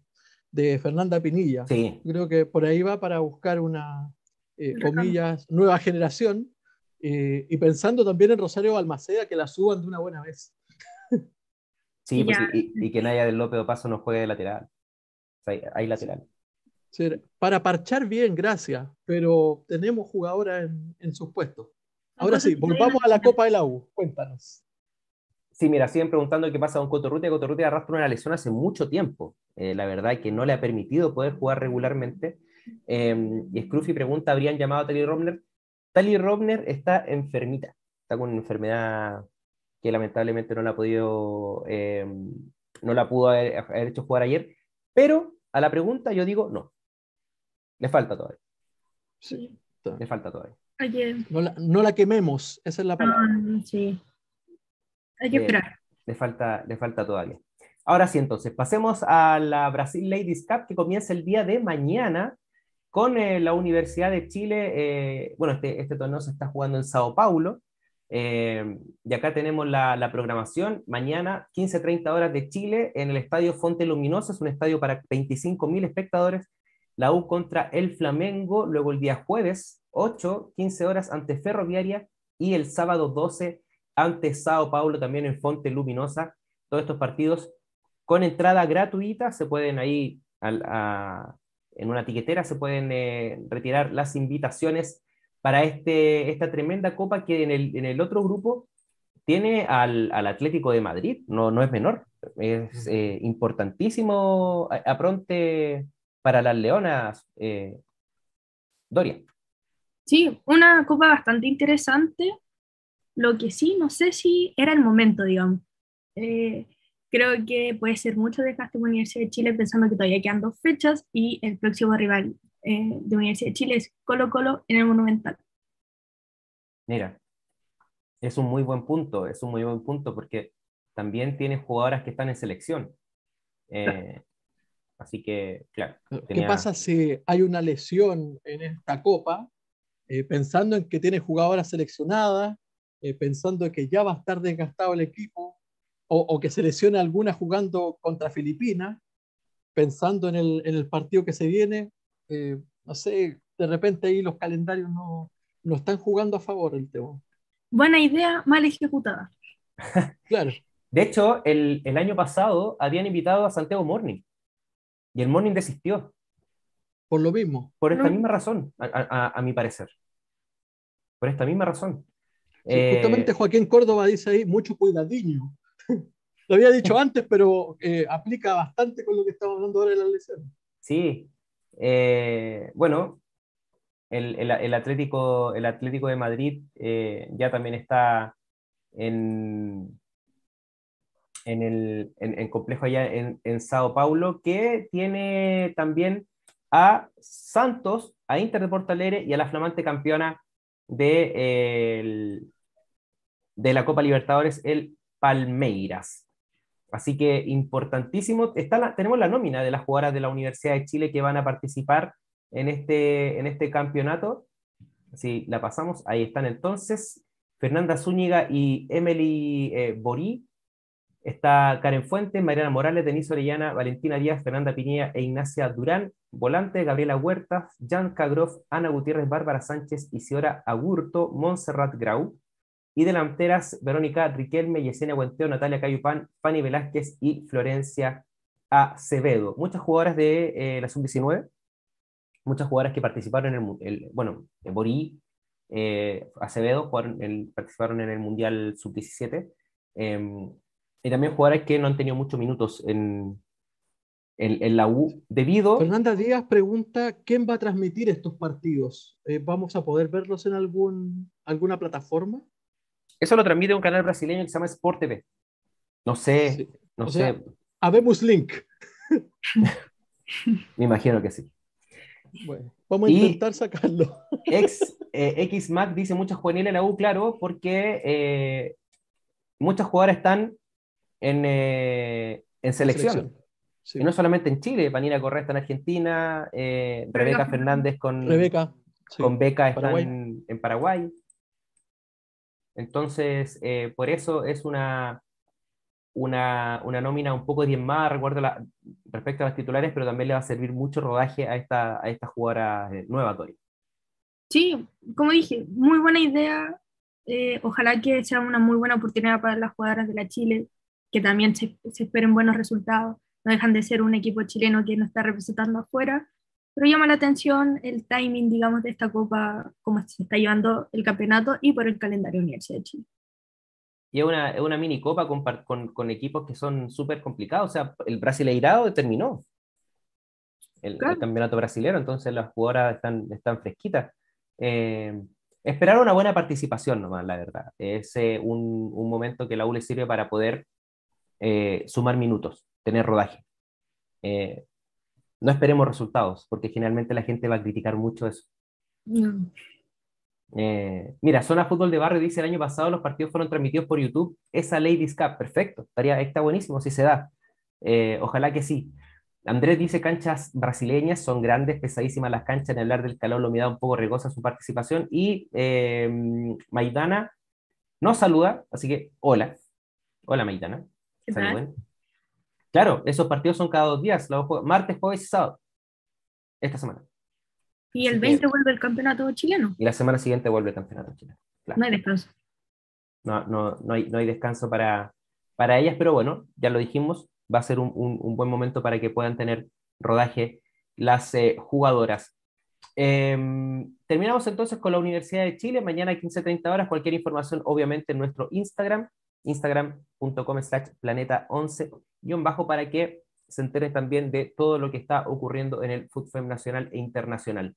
de Fernanda Pinilla. Sí. Creo que por ahí va para buscar una, eh, comillas, nueva generación. Eh, y pensando también en Rosario Balmaceda, que la suban de una buena vez. Sí, pues, y, que Naya del López Paso no juegue de lateral. hay lateral para parchar bien, gracias, pero tenemos jugadoras en, sus puestos. Ahora sí, volvamos a la Copa de la U. Cuéntanos. Sí, mira, siguen preguntando qué pasa con Cotorrutia. Cotorrutia arrastra una lesión hace mucho tiempo. Eh, la verdad es que no le ha permitido poder jugar regularmente. Eh, y Scruffy pregunta, ¿habrían llamado a Tali Robner? Tali Robner está enfermita. Está con una enfermedad que lamentablemente no la ha podido, eh, no la pudo haber hecho jugar ayer. Pero a la pregunta yo digo no. Le falta todavía. Sí. Le falta todavía. No la, quememos, esa es la palabra. Ah, sí. Hay que esperar. Le falta, le falta todavía. Ahora sí, entonces, pasemos a la Brasil Ladies Cup que comienza el día de mañana con eh, la Universidad de Chile. Eh, bueno, este, este torneo se está jugando en Sao Paulo. Eh, y acá tenemos la, la programación. Mañana, 15-30 horas de Chile, en el Estadio Fonte Luminosa. Es un estadio para 25.000 espectadores la U contra el Flamengo, luego el día jueves 8, 15 horas ante Ferroviaria y el sábado 12 ante Sao Paulo también en Fonte Luminosa. Todos estos partidos con entrada gratuita, se pueden ahí en una tiquetera, se pueden eh, retirar las invitaciones para este, esta tremenda copa que en el, en el otro grupo tiene al, al, Atlético de Madrid, no, no es menor, es eh, importantísimo apronte para las Leonas, eh, Doria. Sí, una copa bastante interesante. Lo que sí, no sé si era el momento, digamos. Eh, creo que puede ser mucho desgaste de Universidad de Chile pensando que todavía quedan dos fechas y el próximo rival eh, de Universidad de Chile es Colo Colo en el Monumental. Mira, es un muy buen punto, es un muy buen punto porque también tiene jugadoras que están en selección. Así que, claro. ¿Qué pasa si hay una lesión en esta copa? Eh, pensando en que tiene jugadoras seleccionadas, eh, pensando que ya va a estar desgastado el equipo, o, que se lesione alguna jugando contra Filipinas, pensando en el, en el partido que se viene, eh, no sé, de repente ahí los calendarios no, no están jugando a favor el tema. Buena idea, mal ejecutada. claro. De hecho, el, el, año pasado habían invitado a Santiago Morning y el Morning desistió. Por lo mismo. Por esta misma razón, a, mi parecer. Por esta misma razón. Justamente eh, Joaquín Córdoba dice ahí, mucho cuidadiño. lo había dicho antes, pero eh, aplica bastante con lo que estamos hablando ahora de la lesión. Sí. Eh, bueno, el, Atlético, el Atlético de Madrid ya también está en, en el en, complejo allá en, en, Sao Paulo, que tiene también a Santos, a Inter de Porto Alegre y a la flamante campeona de, de la Copa Libertadores, el Palmeiras. Así que importantísimo. Está tenemos la nómina de las jugadoras de la Universidad de Chile que van a participar en este, en este campeonato. Si la pasamos, ahí están entonces. Fernanda Zúñiga y Emily eh, Borí. Está Karen Fuentes, Mariana Morales, Denise Orellana, Valentina Díaz, Fernanda Piñera e Ignacia Durán. Volante, Gabriela Huertas, Jan Cagroff, Ana Gutiérrez, Bárbara Sánchez, Isidora Agurto, Montserrat Grau. Y delanteras, Verónica Riquelme, Yesenia Buenteo, Natalia Cayupán, Fanny Velázquez y Florencia Acevedo. Muchas jugadoras de eh, la Sub-19, muchas jugadoras que participaron en el, bueno, Borí, eh, Acevedo participaron en el Mundial Sub-17. Em, y también jugadoras que no han tenido muchos minutos en, en, la U debido... Fernanda Díaz pregunta, ¿quién va a transmitir estos partidos? Eh, ¿Vamos a poder verlos en algún, alguna plataforma? Eso lo transmite un canal brasileño que se llama Sport TV. No sé, no sé. habemos link. Me imagino que sí. Bueno, vamos a intentar sacarlo. Ex, eh, XMAC dice muchas juveniles en la U, claro, porque eh, muchas jugadoras están en, eh, en selección. Y no solamente en Chile, Panina Correa está en Argentina, eh, Rebeca, Fernández con, Rebeca, con Beca está En, Paraguay. Entonces, eh, por eso es una, una, una, nómina un poco diezmada, recuerdo la, respecto a las titulares, pero también le va a servir mucho rodaje a esta, a esta jugadora eh, nueva, Tori. Sí, como dije, muy buena idea. ojalá que sea una muy buena oportunidad para las jugadoras de la Chile, que también se, se esperen buenos resultados no dejan de ser un equipo chileno que no está representando afuera, pero llama la atención el timing, digamos, de esta copa, cómo se está llevando el campeonato y por el calendario Universidad de Chile. Y es una, una mini copa con, con, con, equipos que son súper complicados, o sea, el Brasileirado terminó, el, campeonato brasileño, entonces las jugadoras están, están fresquitas. Eh, esperar una buena participación nomás, la verdad. Es eh, un, un, momento que la U le sirve para poder eh, sumar minutos tener rodaje. Eh, no esperemos resultados, porque generalmente la gente va a criticar mucho eso. Eh, mira, Zona Fútbol de Barrio dice el año pasado los partidos fueron transmitidos por YouTube. Esa Ladies Cup, perfecto, estaría, está buenísimo si se da. Eh, ojalá que sí. Andrés dice canchas brasileñas, son grandes, pesadísimas las canchas, en hablar del calor, la humedad un poco riesgosa su participación. Y Maidana nos saluda, así que hola. Hola Maidana. Claro, esos partidos son cada dos días, martes, jueves y sábado. Esta semana. Y el 20 vuelve el campeonato chileno. Y la semana siguiente vuelve el campeonato chileno. No hay descanso. No, no, no, hay, no hay descanso para, para ellas, pero bueno, ya lo dijimos, va a ser un, un, buen momento para que puedan tener rodaje las eh, jugadoras. Em, terminamos entonces con la Universidad de Chile. Mañana a 15.30 horas. Cualquier información, obviamente, en nuestro Instagram, instagram.com slash planeta 11 guion bajo para que se enteren también de todo lo que está ocurriendo en el FUTFEM nacional e internacional.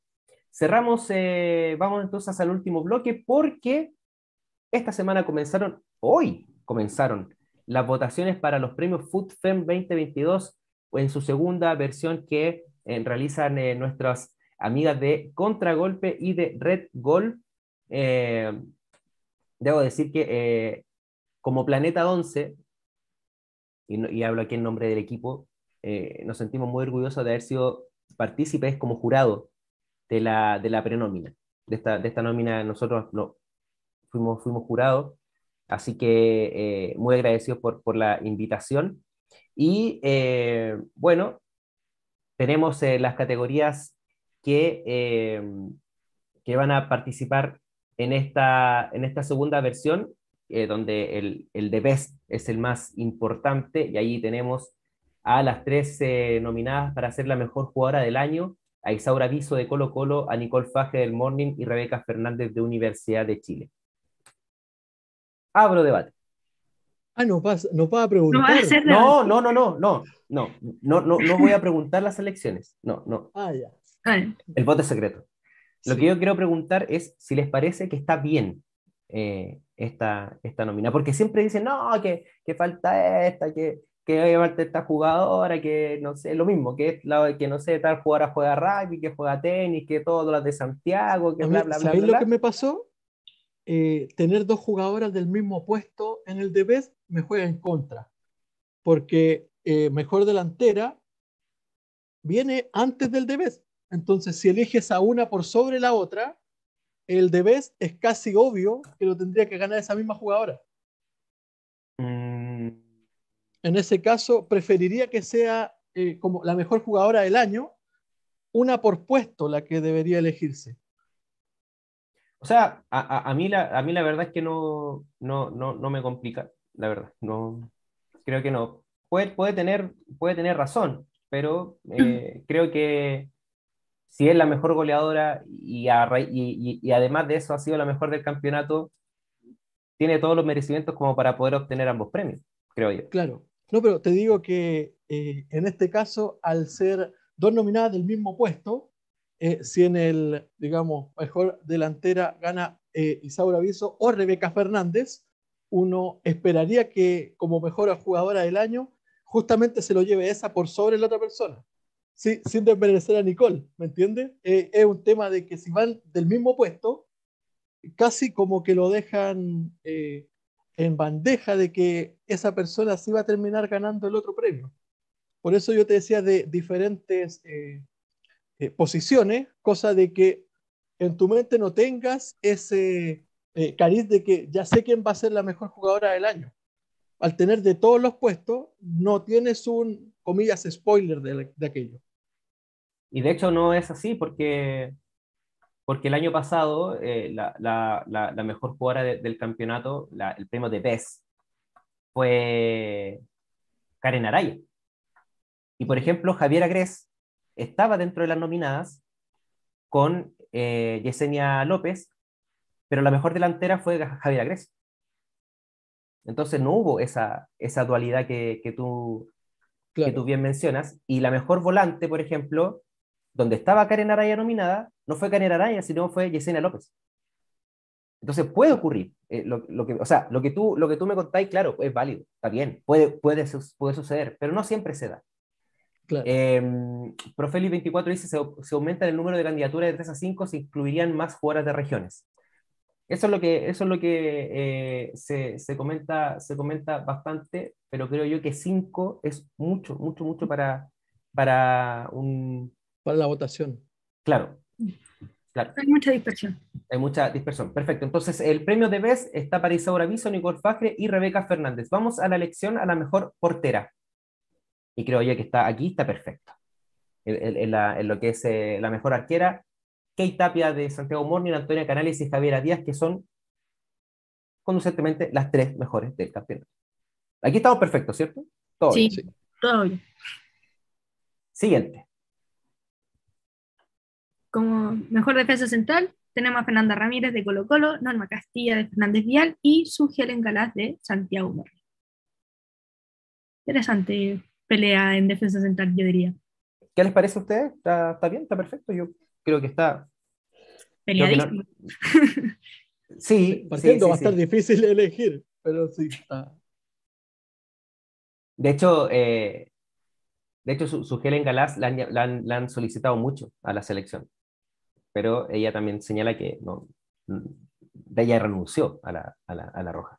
Cerramos, eh, vamos entonces al último bloque porque esta semana comenzaron, hoy comenzaron las votaciones para los premios FUTFEM 2022 en su segunda versión que eh, realizan eh, nuestras amigas de Contragolpe y de Red Gol. debo decir que como Planeta 11, y, hablo aquí en nombre del equipo, eh, nos sentimos muy orgullosos de haber sido partícipes como jurado de la, de la prenómina. De esta, de esta nómina nosotros no, fuimos, fuimos jurados, así que eh, muy agradecidos por, por, la invitación. Y eh, bueno, tenemos las categorías que, que van a participar en esta, en esta segunda versión eh, donde el, el de Best es el más importante, y ahí tenemos a las tres eh, nominadas para ser la mejor jugadora del año, a Isaura Viso de Colo Colo, a Nicole Faje del Morning y Rebeca Fernández de Universidad de Chile. Abro debate. Ah, nos va, va a preguntar. No, no, no, no, no, no, no, no, no voy a preguntar las elecciones. No, no. Ah, ya. El voto es secreto. Lo que yo quiero preguntar es si les parece que está bien eh, esta, esta nómina, porque siempre dicen, no, que, que falta esta, que, que falta esta jugadora, que no sé, lo mismo, que, la, que no sé, tal jugadora juega rugby, que juega tenis, que todas las de Santiago, que bla, bla, bla. ¿Sabéis lo que me pasó? Eh, tener dos jugadoras del mismo puesto en el DBS me juega en contra, porque eh, mejor delantera viene antes del DBS. Entonces, si eliges a una por sobre la otra, el Debes es casi obvio que lo tendría que ganar esa misma jugadora. Mm. En ese caso, preferiría que sea eh, como la mejor jugadora del año, una por puesto la que debería elegirse. O sea, a, mí, la, a mí la verdad es que no, no, no, me complica, la verdad. No, creo que no. Puede, puede, tener, puede tener razón, pero eh, creo que si es la mejor goleadora y, además de eso ha sido la mejor del campeonato, tiene todos los merecimientos como para poder obtener ambos premios, creo yo. Claro. No, pero te digo que eh, en este caso, al ser dos nominadas del mismo puesto, eh, si en el, digamos, mejor delantera gana eh, Isaura Viso o Rebeca Fernández, uno esperaría que como mejor jugadora del año, justamente se lo lleve esa por sobre la otra persona sí, sin desmerecer a Nicole, ¿me entiendes? Eh, es un tema de que si van del mismo puesto, casi como que lo dejan eh, en bandeja de que esa persona sí va a terminar ganando el otro premio. Por eso yo te decía de diferentes eh, posiciones, cosa de que en tu mente no tengas ese cariz de que ya sé quién va a ser la mejor jugadora del año. Al tener de todos los puestos, no tienes un, comillas, spoiler de aquello. Y de hecho no es así porque, porque el año pasado eh, la, la, la, mejor jugadora del campeonato, el premio de PES, fue Karen Araya. Y por ejemplo, Javier Agres estaba dentro de las nominadas con eh, Yesenia López, pero la mejor delantera fue Javier Agres. Entonces no hubo esa, esa dualidad que, que tú, que tú bien mencionas. Y la mejor volante, por ejemplo, donde estaba Karen Araya nominada, no fue Karen Araya, sino fue Yesenia López. Entonces puede ocurrir. Eh, lo, que, o sea, lo que, tú, lo que tú me contáis, claro, es válido, está bien, puede, puede, puede suceder, pero no siempre se da. Claro. Eh, Profeli 24 dice, se, se, aumenta el número de candidaturas de 3 a 5, se incluirían más jugadoras de regiones. Eso es lo que, eso es lo que eh, se, se, comenta, se comenta bastante, pero creo yo que 5 es mucho, mucho, mucho para, para un, para la votación. Claro. Hay mucha dispersión. Hay mucha dispersión. Perfecto. Entonces, el premio de BES está para Isaura Viso, Nicole Fajre y Rebeca Fernández. Vamos a la elección a la mejor portera. Y creo yo que está aquí, está perfecto. En, lo que es eh, la mejor arquera, Kate Tapia de Santiago Morning, Antonia Canales y Javiera Díaz, que son conducentemente las tres mejores del campeonato. Aquí estamos perfectos, ¿cierto? Todo sí, todo bien. Siguiente. Como mejor defensa central tenemos a Fernanda Ramírez de Colo Colo, Norma Castilla de Fernández Vial y su Helen Galaz de Santiago Morri. Interesante pelea en defensa central, yo diría. ¿Qué les parece a ustedes? ¿Está, bien? ¿Está perfecto? Yo creo que está... Peleadísimo. Sí, Partiendo va a estar difícil elegir, pero sí está. De hecho, eh, de hecho su, su Helen Galás la han, solicitado mucho a la selección pero ella también señala que no, ella renunció a la, roja.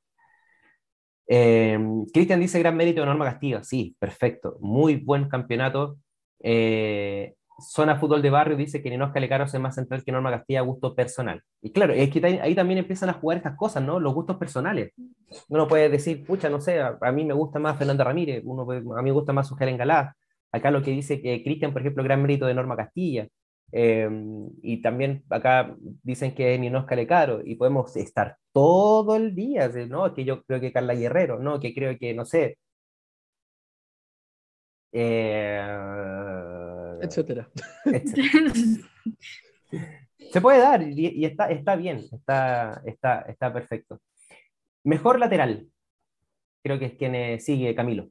Eh, Cristian dice gran mérito de Norma Castillo. Sí, perfecto. Muy buen campeonato. Eh, Zona Fútbol de Barrio dice que Ninosca Lecaro es más central que Norma Castilla a gusto personal. Y claro, es que ahí también empiezan a jugar estas cosas, ¿no? Los gustos personales. Uno puede decir, pucha, no sé, a, mí me gusta más Fernanda Ramírez, uno a mí me gusta más su Helen Galá. Acá lo que dice que Cristian, por ejemplo, gran mérito de Norma Castilla. Em, y también acá dicen que es Ninos Calecaro y podemos estar todo el día, ¿no? Que yo creo que Carla Guerrero, ¿no? Que creo que, no sé. Eh, etcétera. Se puede dar y, está, está bien, está, está, está perfecto. Mejor lateral, creo que es quien eh, sigue Camilo.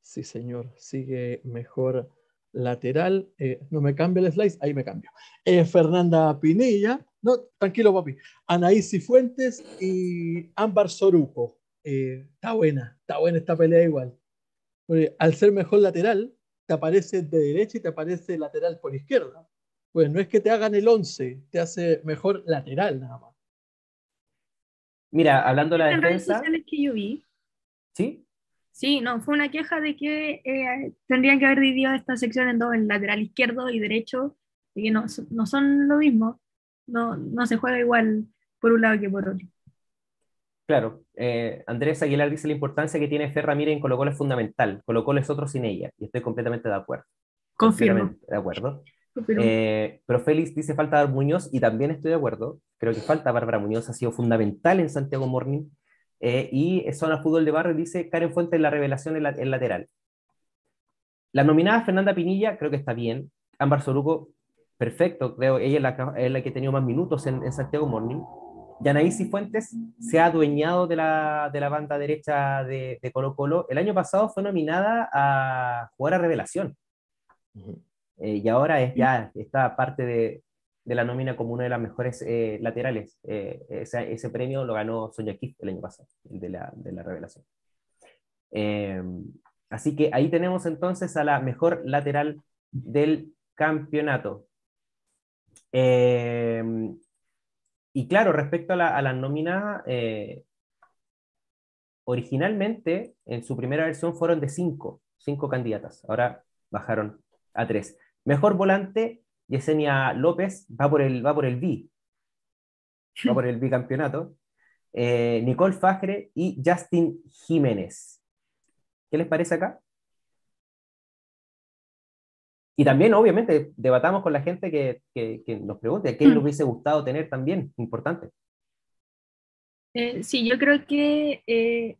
Sí, señor, sigue mejor lateral, eh, no me cambia el slice, ahí me cambio. Eh, Fernanda Pinilla, no, tranquilo papi, Anaís Fuentes y Ámbar Soruco. Eh, está buena, está buena esta pelea igual. al ser mejor lateral, te aparece de derecha y te aparece lateral por izquierda. Pues no es que te hagan el 11, te hace mejor lateral nada más. Mira, hablando de la defensa. que yo vi. ¿Sí? Sí, no, fue una queja de que eh, tendrían que haber dividido esta sección en dos, el lateral izquierdo y derecho, y que no, no son lo mismo. No, no se juega igual por un lado que por otro. Claro, eh, Andrés Aguilar dice la importancia que tiene Fer Ramírez en Colo Colo es fundamental. Colo Colo es otro sin ella, y estoy completamente de acuerdo. Confirmo. De acuerdo. Eh, pero Félix dice falta dar Muñoz, y también estoy de acuerdo. Creo que falta Bárbara Muñoz, ha sido fundamental en Santiago Morning. Eh, y Zona Fútbol de Barrio dice Karen Fuentes la revelación en, el lateral. La nominada Fernanda Pinilla, creo que está bien. Ámbar Soruco, perfecto, creo. Ella es la, es la que ha tenido más minutos en, en Santiago Morning. Yanaísi Fuentes se ha adueñado de la, de la banda derecha de, de, Colo Colo. El año pasado fue nominada a jugar a revelación. Eh, y ahora es, ya está parte de, de, la nómina como una de las mejores eh, laterales. Eh, ese, ese, premio lo ganó Sonia Kif el año pasado, el de la, de la revelación. así que ahí tenemos entonces a la mejor lateral del campeonato. Y claro, respecto a la, nómina, eh, originalmente en su primera versión fueron de cinco, cinco candidatas, ahora bajaron a tres. Mejor volante, Yesenia López va por el, va por el B, va por el bicampeonato. Eh, Nicole Fajre y Justin Jiménez. ¿Qué les parece acá? Y también, obviamente, debatamos con la gente que, que, nos pregunte qué mm. hubiese gustado tener también, importante. Eh, sí, yo creo que eh,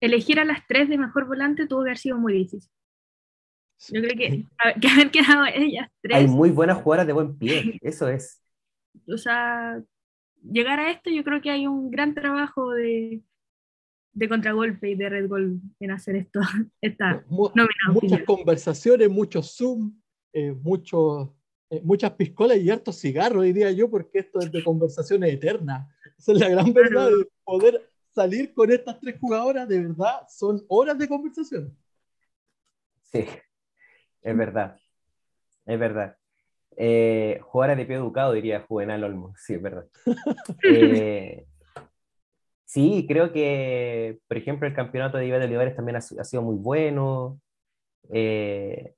elegir a las tres de mejor volante tuvo que haber sido muy difícil. Yo creo que, que haber quedado ellas tres. Hay muy buenas jugadoras de buen pie, eso es. O sea, llegar a esto, yo creo que hay un gran trabajo de, de contragolpe y de red gol en hacer esto. Esta muchas conversaciones, muchos Zoom, eh, eh, muchas piscolas y hartos cigarros, diría yo, porque esto es de conversaciones eternas. Esa es la gran verdad de poder salir con estas tres jugadoras, de verdad, son horas de conversación. Sí, es verdad, es verdad. Eh, jugar de pie educado, diría Juvenal Olmo, sí, es verdad. Eh, sí, creo que, por ejemplo, el campeonato de Iván de Olivares también ha, ha sido muy bueno. Eh,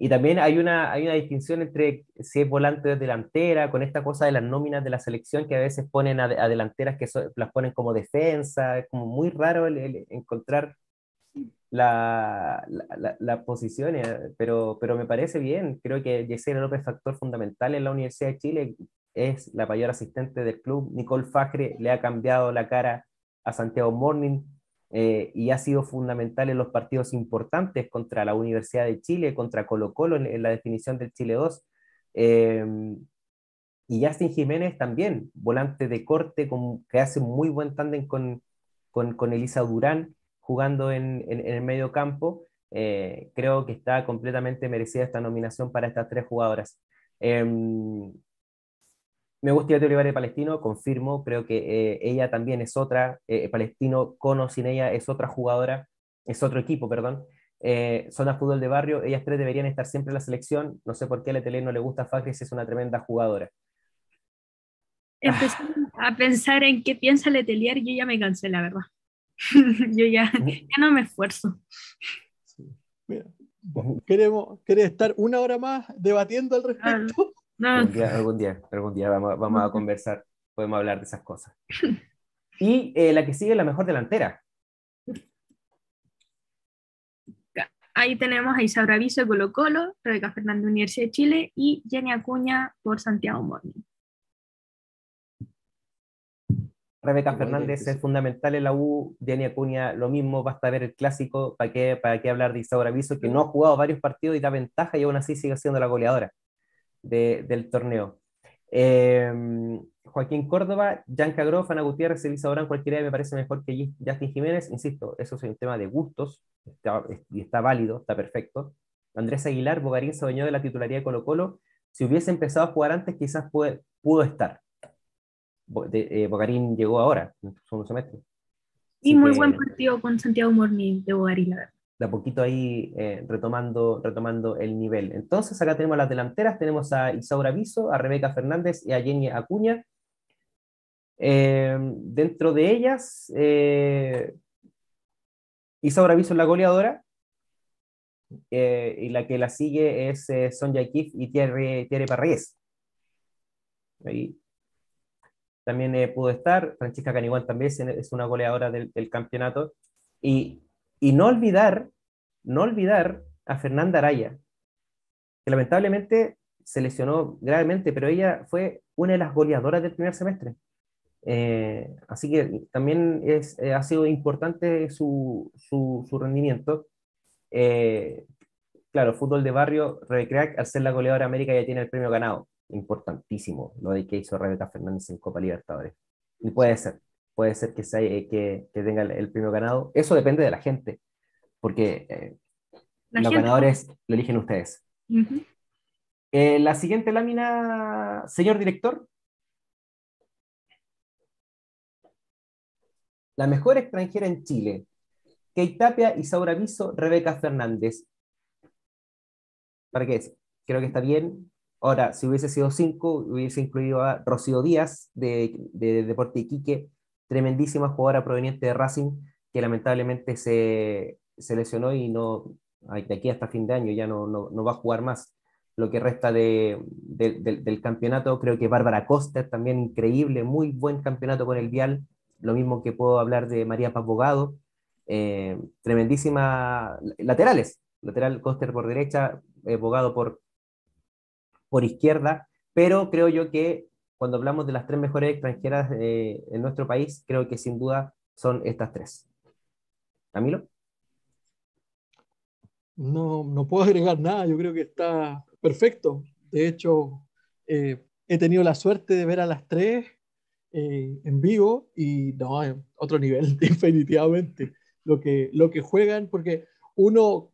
y también hay una, hay una distinción entre si es volante o delantera, con esta cosa de las nóminas de la selección que a veces ponen a, delanteras que las ponen como defensa, es como muy raro el, encontrar la, la, la, posiciones, pero, pero me parece bien, creo que Yesenia López, factor fundamental en la Universidad de Chile, es la mayor asistente del club, Nicole Fajre le ha cambiado la cara a Santiago Morning, eh, y ha sido fundamental en los partidos importantes contra la Universidad de Chile, contra Colo Colo en, la definición del Chile 2. Em, y Justin Jiménez también, volante de corte, que hace muy buen tándem con, con, con, Elisa Durán, jugando en, el medio campo. Eh, creo que está completamente merecida esta nominación para estas tres jugadoras. Em, me gusta Ivette Olivares Palestino, confirmo, creo que eh, ella también es otra, eh, Palestino, Cono sin ella es otra jugadora, es otro equipo, perdón. Eh, zona fútbol de barrio, ellas tres deberían estar siempre en la selección, no sé por qué a Letelier no le gusta Fagri, es una tremenda jugadora. Empecé a pensar en qué piensa Letelier y yo ya me cansé, la verdad. yo ya, ya no me esfuerzo. queremos, ¿Querés estar una hora más debatiendo al respecto? Algún, día, algún día, algún día vamos, vamos a conversar, podemos hablar de esas cosas. Y eh, la que sigue la mejor delantera. Ahí tenemos a Isaura Aviso de Colo Colo, Rebeca Fernández Universidad de Chile y Jenny Acuña por Santiago Morning. Rebeca Fernández es fundamental en la U, Jenny Acuña lo mismo, basta ver el clásico, ¿para qué, para qué hablar de Isaura Aviso, que no ha jugado varios partidos y da ventaja y aún así sigue siendo la goleadora del torneo. Em, Joaquín Córdoba, Yanka Groff, Ana Gutiérrez, Elisa Orán, cualquiera me parece mejor que Justin Jiménez. Insisto, eso es un tema de gustos y está válido, está perfecto. Andrés Aguilar, Bogarín se de la titularidad de Colo Colo. Si hubiese empezado a jugar antes, quizás pudo estar. Eh, Bogarín llegó ahora, en su segundo semestre. Y muy buen partido con Santiago Morni de Bogarín, De a poquito ahí eh, retomando, retomando el nivel. Entonces, acá tenemos las delanteras: tenemos a Isaura Viso, a Rebeca Fernández y a Jenny Acuña. Eh, dentro de ellas, Isaura Viso es la goleadora, y la que la sigue es Sonja Kif y Thierry, Thierry Parragués. Ahí también eh, pudo estar, Francisca Caniguán también es una goleadora del, campeonato, y, y, no olvidar, no olvidar a Fernanda Araya, que lamentablemente se lesionó gravemente, pero ella fue una de las goleadoras del primer semestre. Eh, así que también es, eh, ha sido importante su, su, rendimiento. claro, fútbol de barrio, Crack, al ser la goleadora de América, ya tiene el premio ganado importantísimo lo de que hizo Rebeca Fernández en Copa Libertadores. Y puede ser, puede ser que, sea, que, que, tenga el, primer ganado. Eso depende de la gente, porque eh, los ganadores lo eligen ustedes. Eh, la siguiente lámina, señor director. La mejor extranjera en Chile. Kate Tapia, Isaura Viso, Rebeca Fernández. ¿Para qué es? Creo que está bien. Ahora, si hubiese sido cinco, hubiese incluido a Rocío Díaz de, de Deporte Iquique, tremendísima jugadora proveniente de Racing, que lamentablemente se, se lesionó y no, de aquí hasta fin de año ya no, no, no va a jugar más. Lo que resta de, del campeonato, creo que Bárbara Costa también increíble, muy buen campeonato con el Vial, lo mismo que puedo hablar de María Paz eh, tremendísima, laterales, lateral Coster por derecha, eh, Bogado por, por izquierda, pero creo yo que cuando hablamos de las tres mejores extranjeras eh, en nuestro país, creo que sin duda son estas tres. Camilo. No, no puedo agregar nada, yo creo que está perfecto. De hecho, eh, he tenido la suerte de ver a las tres eh, en vivo y no, otro nivel, definitivamente. Lo que, lo que juegan, porque uno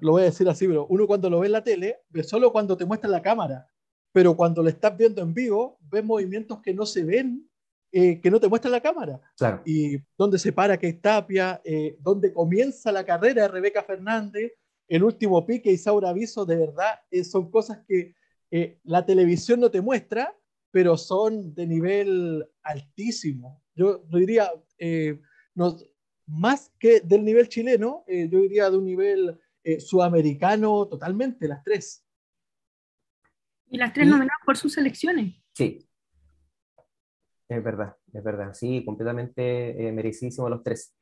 lo voy a decir así, pero uno cuando lo ve en la tele, ve solo cuando te muestra la cámara, pero cuando lo estás viendo en vivo, ves movimientos que no se ven, eh, que no te muestra la cámara. Claro. Y dónde se para que Tapia, eh, dónde comienza la carrera de Rebeca Fernández, el último pique y Saura Aviso, de verdad, eh, son cosas que la televisión no te muestra, pero son de nivel altísimo. Yo, diría, no, más que del nivel chileno, yo diría de un nivel eh, sudamericano totalmente, las tres. Y las tres nominadas por sus selecciones. Sí, es verdad, es verdad, sí, completamente eh, merecidísimo los tres.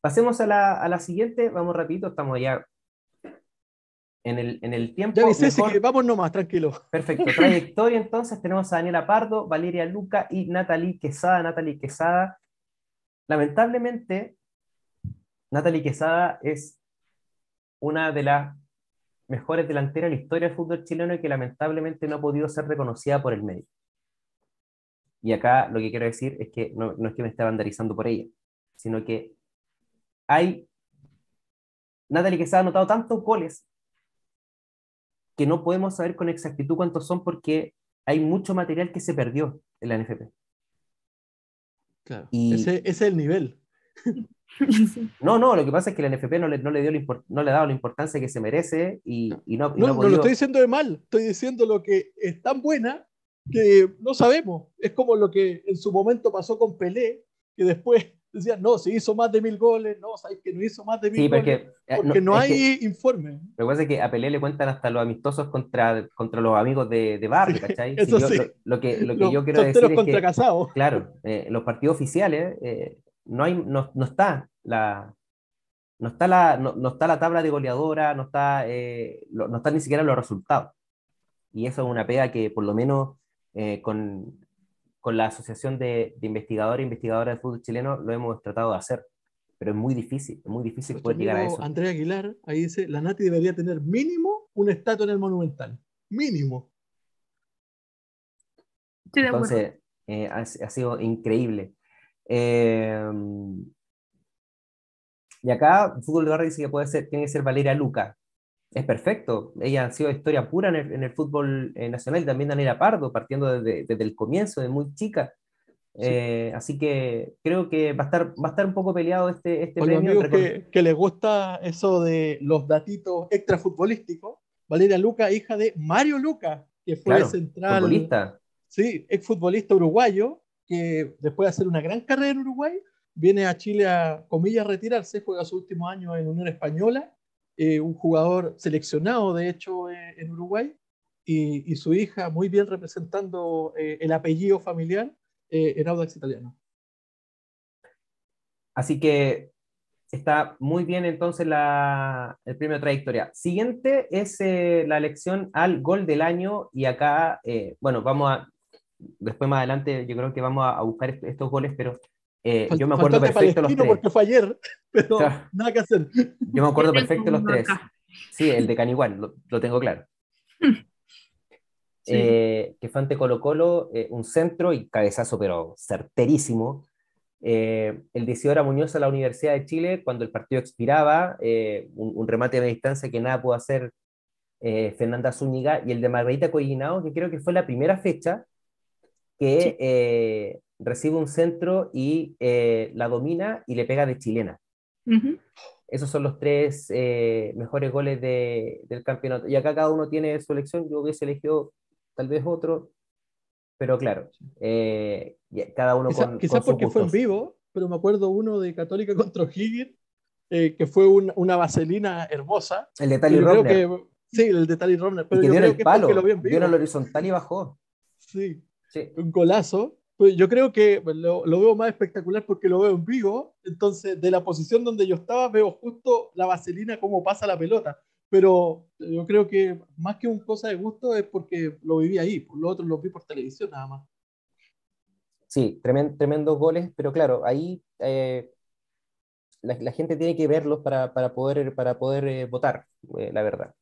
Pasemos a la, a la, siguiente, vamos rapidito, estamos ya en el, en el tiempo. Ya mejor... que vamos nomás, tranquilo. Perfecto, trayectoria entonces tenemos a Daniela Pardo, Valeria Luca y Natalie Quesada. Natalie Quesada, lamentablemente, Natalie Quesada es una de las mejores delanteras en la historia del fútbol chileno y que lamentablemente no ha podido ser reconocida por el medio. Y acá lo que quiero decir es que no, es que me esté bandarizando por ella, sino que hay Natalie que se ha anotado tantos goles que no podemos saber con exactitud cuántos son porque hay mucho material que se perdió en la NFP. Claro, ese, ese es el nivel. No, no, lo que pasa es que la NFP no le, no le, dio no le ha dado la importancia que se merece y, y no, no, no, lo estoy diciendo de mal, estoy diciendo lo que es tan buena que no sabemos. Es como lo que en su momento pasó con Pelé, que después decían, no, se hizo más de mil goles, no, sabes que no hizo más de mil sí, porque, goles. Eh, porque no, hay informe. Lo que pasa es que a Pelé le cuentan hasta los amistosos contra, contra los amigos de, de barrio, ¿cachai? Eso sí. Lo, que, lo que yo quiero decir es contra que, claro, eh, los partidos oficiales eh, no, hay, no, no está la, no está la, no, está la tabla de goleadora, no está, eh, no están ni siquiera los resultados. Y eso es una pega que por lo menos eh, con, con, la Asociación de, de Investigadores e Investigadoras de Fútbol Chileno lo hemos tratado de hacer. Pero es muy difícil, es muy difícil poder llegar a eso. Andrea Aguilar, ahí dice, la Nati debería tener mínimo un estatua en el Monumental. Mínimo. Entonces, eh, ha, ha, sido increíble. Eh, y acá, fútbol de dice que puede ser, tiene que ser Valeria Luca. es perfecto. Ella ha sido historia pura en el, fútbol eh, nacional y también Daniela Pardo, partiendo desde, el comienzo, de muy chica. Eh, así que creo que va a estar, va a estar un poco peleado este, este premio. que, que les gusta eso de los datitos extrafutbolísticos. Valeria Luca, hija de Mario Luca, que fue central. Futbolista. Sí, exfutbolista uruguayo, que después de hacer una gran carrera en Uruguay, viene a Chile a, comillas, retirarse, juega su último año en Unión Española, eh, un jugador seleccionado, de hecho, eh, en Uruguay, y, su hija muy bien representando eh, el apellido familiar en Audax Italiano. Así que está muy bien entonces la, el premio trayectoria. Siguiente es la elección al gol del año y acá, bueno, vamos a, después más adelante yo creo que vamos a, buscar estos goles, pero eh, yo me acuerdo perfecto los tres. porque fue ayer, pero nada que hacer. Yo me acuerdo perfecto los tres. Sí, el de Caniguán, lo, tengo claro. Eh, que fue ante Colo Colo, eh, un centro y cabezazo, pero certerísimo. el de Isidora Muñoz a la Universidad de Chile, cuando el partido expiraba, un, un, remate de distancia que nada pudo hacer Fernanda Zúñiga, y el de Margarita Collinao, que creo que fue la primera fecha, que recibe un centro y eh, la domina y le pega de chilena. Esos son los tres eh, mejores goles del campeonato. Y acá cada uno tiene su elección. Yo hubiese elegido tal vez otro, pero claro, eh, cada uno con. Quizás porque fue en vivo, pero me acuerdo uno de Católica contra O'Higgins, que fue una vaselina hermosa. El de Tali Romner. sí, el de Tali Romner. Pero y que dio el palo, lo dio en el horizontal y bajó. Sí, sí. un golazo. Pues yo creo que pues, lo, veo más espectacular porque lo veo en vivo. Entonces, de la posición donde yo estaba, veo justo la vaselina cómo pasa la pelota. Pero yo creo que más que un cosa de gusto es porque lo viví ahí. Por lo otro lo vi por televisión nada más. Sí, tremendos goles, pero claro, ahí eh, la, gente tiene que verlos para, para poder, para poder eh, votar, eh, la verdad.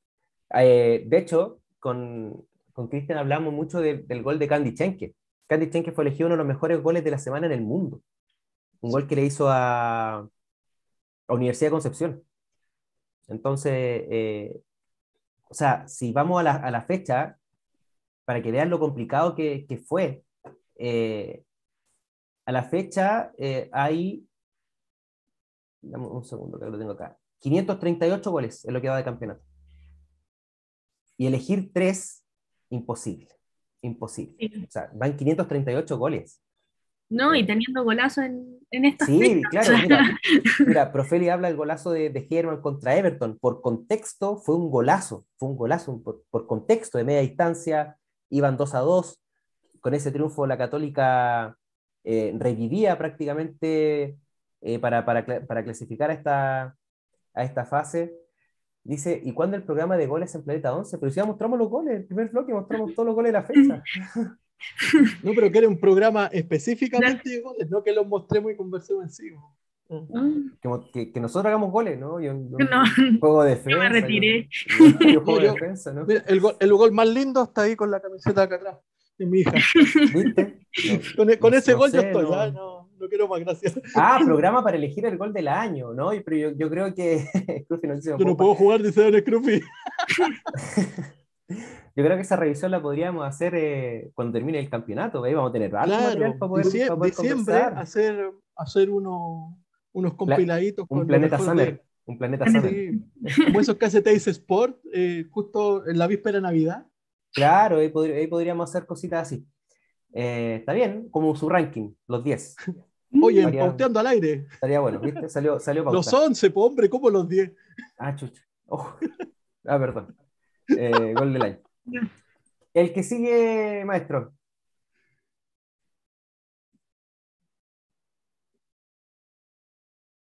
de hecho, con Cristian hablamos mucho del gol de Candy Chenke Candy Chenke fue elegido uno de los mejores goles de la semana en el mundo. Un gol que le hizo a, Universidad de Concepción. Entonces, eh, o sea, si vamos a la, fecha, para que vean lo complicado que, fue, eh, a la fecha eh, hay, dame un segundo que lo tengo acá, 538 goles es lo que va de campeonato. Y elegir tres, imposible imposible. O sea, van 538 goles. No, y teniendo golazo en, en esta Sí, claro, mira, mira, Profeli habla del golazo de, de German contra Everton. Por contexto, fue un golazo, fue un golazo, por, contexto, de media distancia, iban 2 a 2. Con ese triunfo, la Católica eh, revivía prácticamente eh, para, para, para, clasificar a esta, a esta fase. Dice, ¿y cuándo el programa de goles en Planeta 11? Pero si ya mostramos los goles, el primer bloque mostramos todos los goles de la fecha. No, pero que era un programa específicamente de goles, no que los mostremos y conversemos encima. Que, que, nosotros hagamos goles, ¿no? Yo, no, juego de defensa. Yo me retiré. Yo, juego de defensa, ¿no? Mira, el, gol, el gol más lindo está ahí con la camiseta acá atrás, de mi hija. ¿Viste? con, con ese gol yo estoy, ya, no quiero más, gracias. Ah, programa para elegir el gol del año, ¿no? Pero yo, yo creo que no Yo no puedo jugar, dice Don Scruffy. yo creo que esa revisión la podríamos hacer eh, cuando termine el campeonato, ahí vamos a tener algo claro, para poder, diciembre, diciembre hacer, hacer uno, unos compiladitos. Un planeta Summer. Un planeta Summer. como esos que hace Teis Sport, eh, justo en la víspera de Navidad. Claro, ahí, ahí podríamos hacer cositas así. Eh, está bien, como su ranking, los 10. Oye, pauteando al aire. Estaría bueno, ¿viste? Salió, salió Los 11, pues hombre, ¿cómo los 10? Ah, chucha. Ah, perdón. Eh, gol del año. El que sigue, maestro.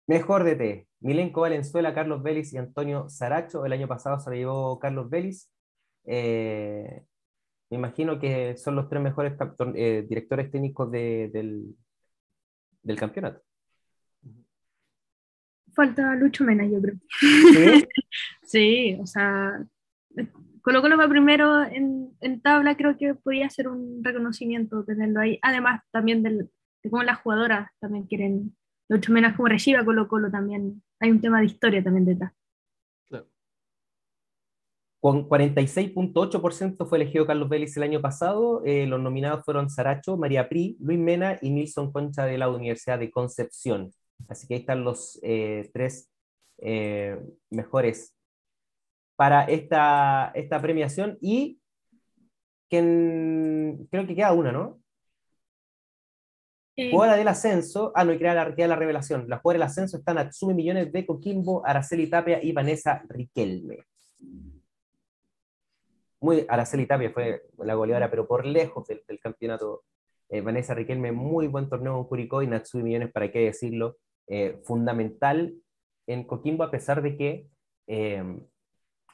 Mejor de T. Milenko Valenzuela, Carlos Vélez y Antonio Saracho. El año pasado se lo llevó Carlos Vélez. Eh, me imagino que son los tres mejores eh, directores técnicos del, del campeonato. Falta Lucho Mena, yo creo. ¿Sí? o sea, Colo Colo va primero en, en, tabla, creo que podría ser un reconocimiento tenerlo ahí. Además, también del, de cómo las jugadoras también quieren, Lucho Mena como reciba Colo Colo también. Hay un tema de historia también detrás. Con 46.8% fue elegido Carlos Vélez el año pasado. Eh, los nominados fueron Saracho, María Pri, Luis Mena y Nilson Concha de la Universidad de Concepción. Así que ahí están los eh, tres eh, mejores para esta, esta premiación. Y creo que queda una, ¿no? Jugadora del ascenso, ah, no, y queda la, la revelación. Las jugadoras del ascenso están Atsumi Millones de Coquimbo, Araceli Tapia y Vanessa Riquelme. Muy, Araceli Tapia fue la goleadora, pero por lejos del, campeonato. Eh, Vanessa Riquelme, muy buen torneo en Curicó y Natsumi Millones, para qué decirlo, eh, fundamental en Coquimbo, a pesar de que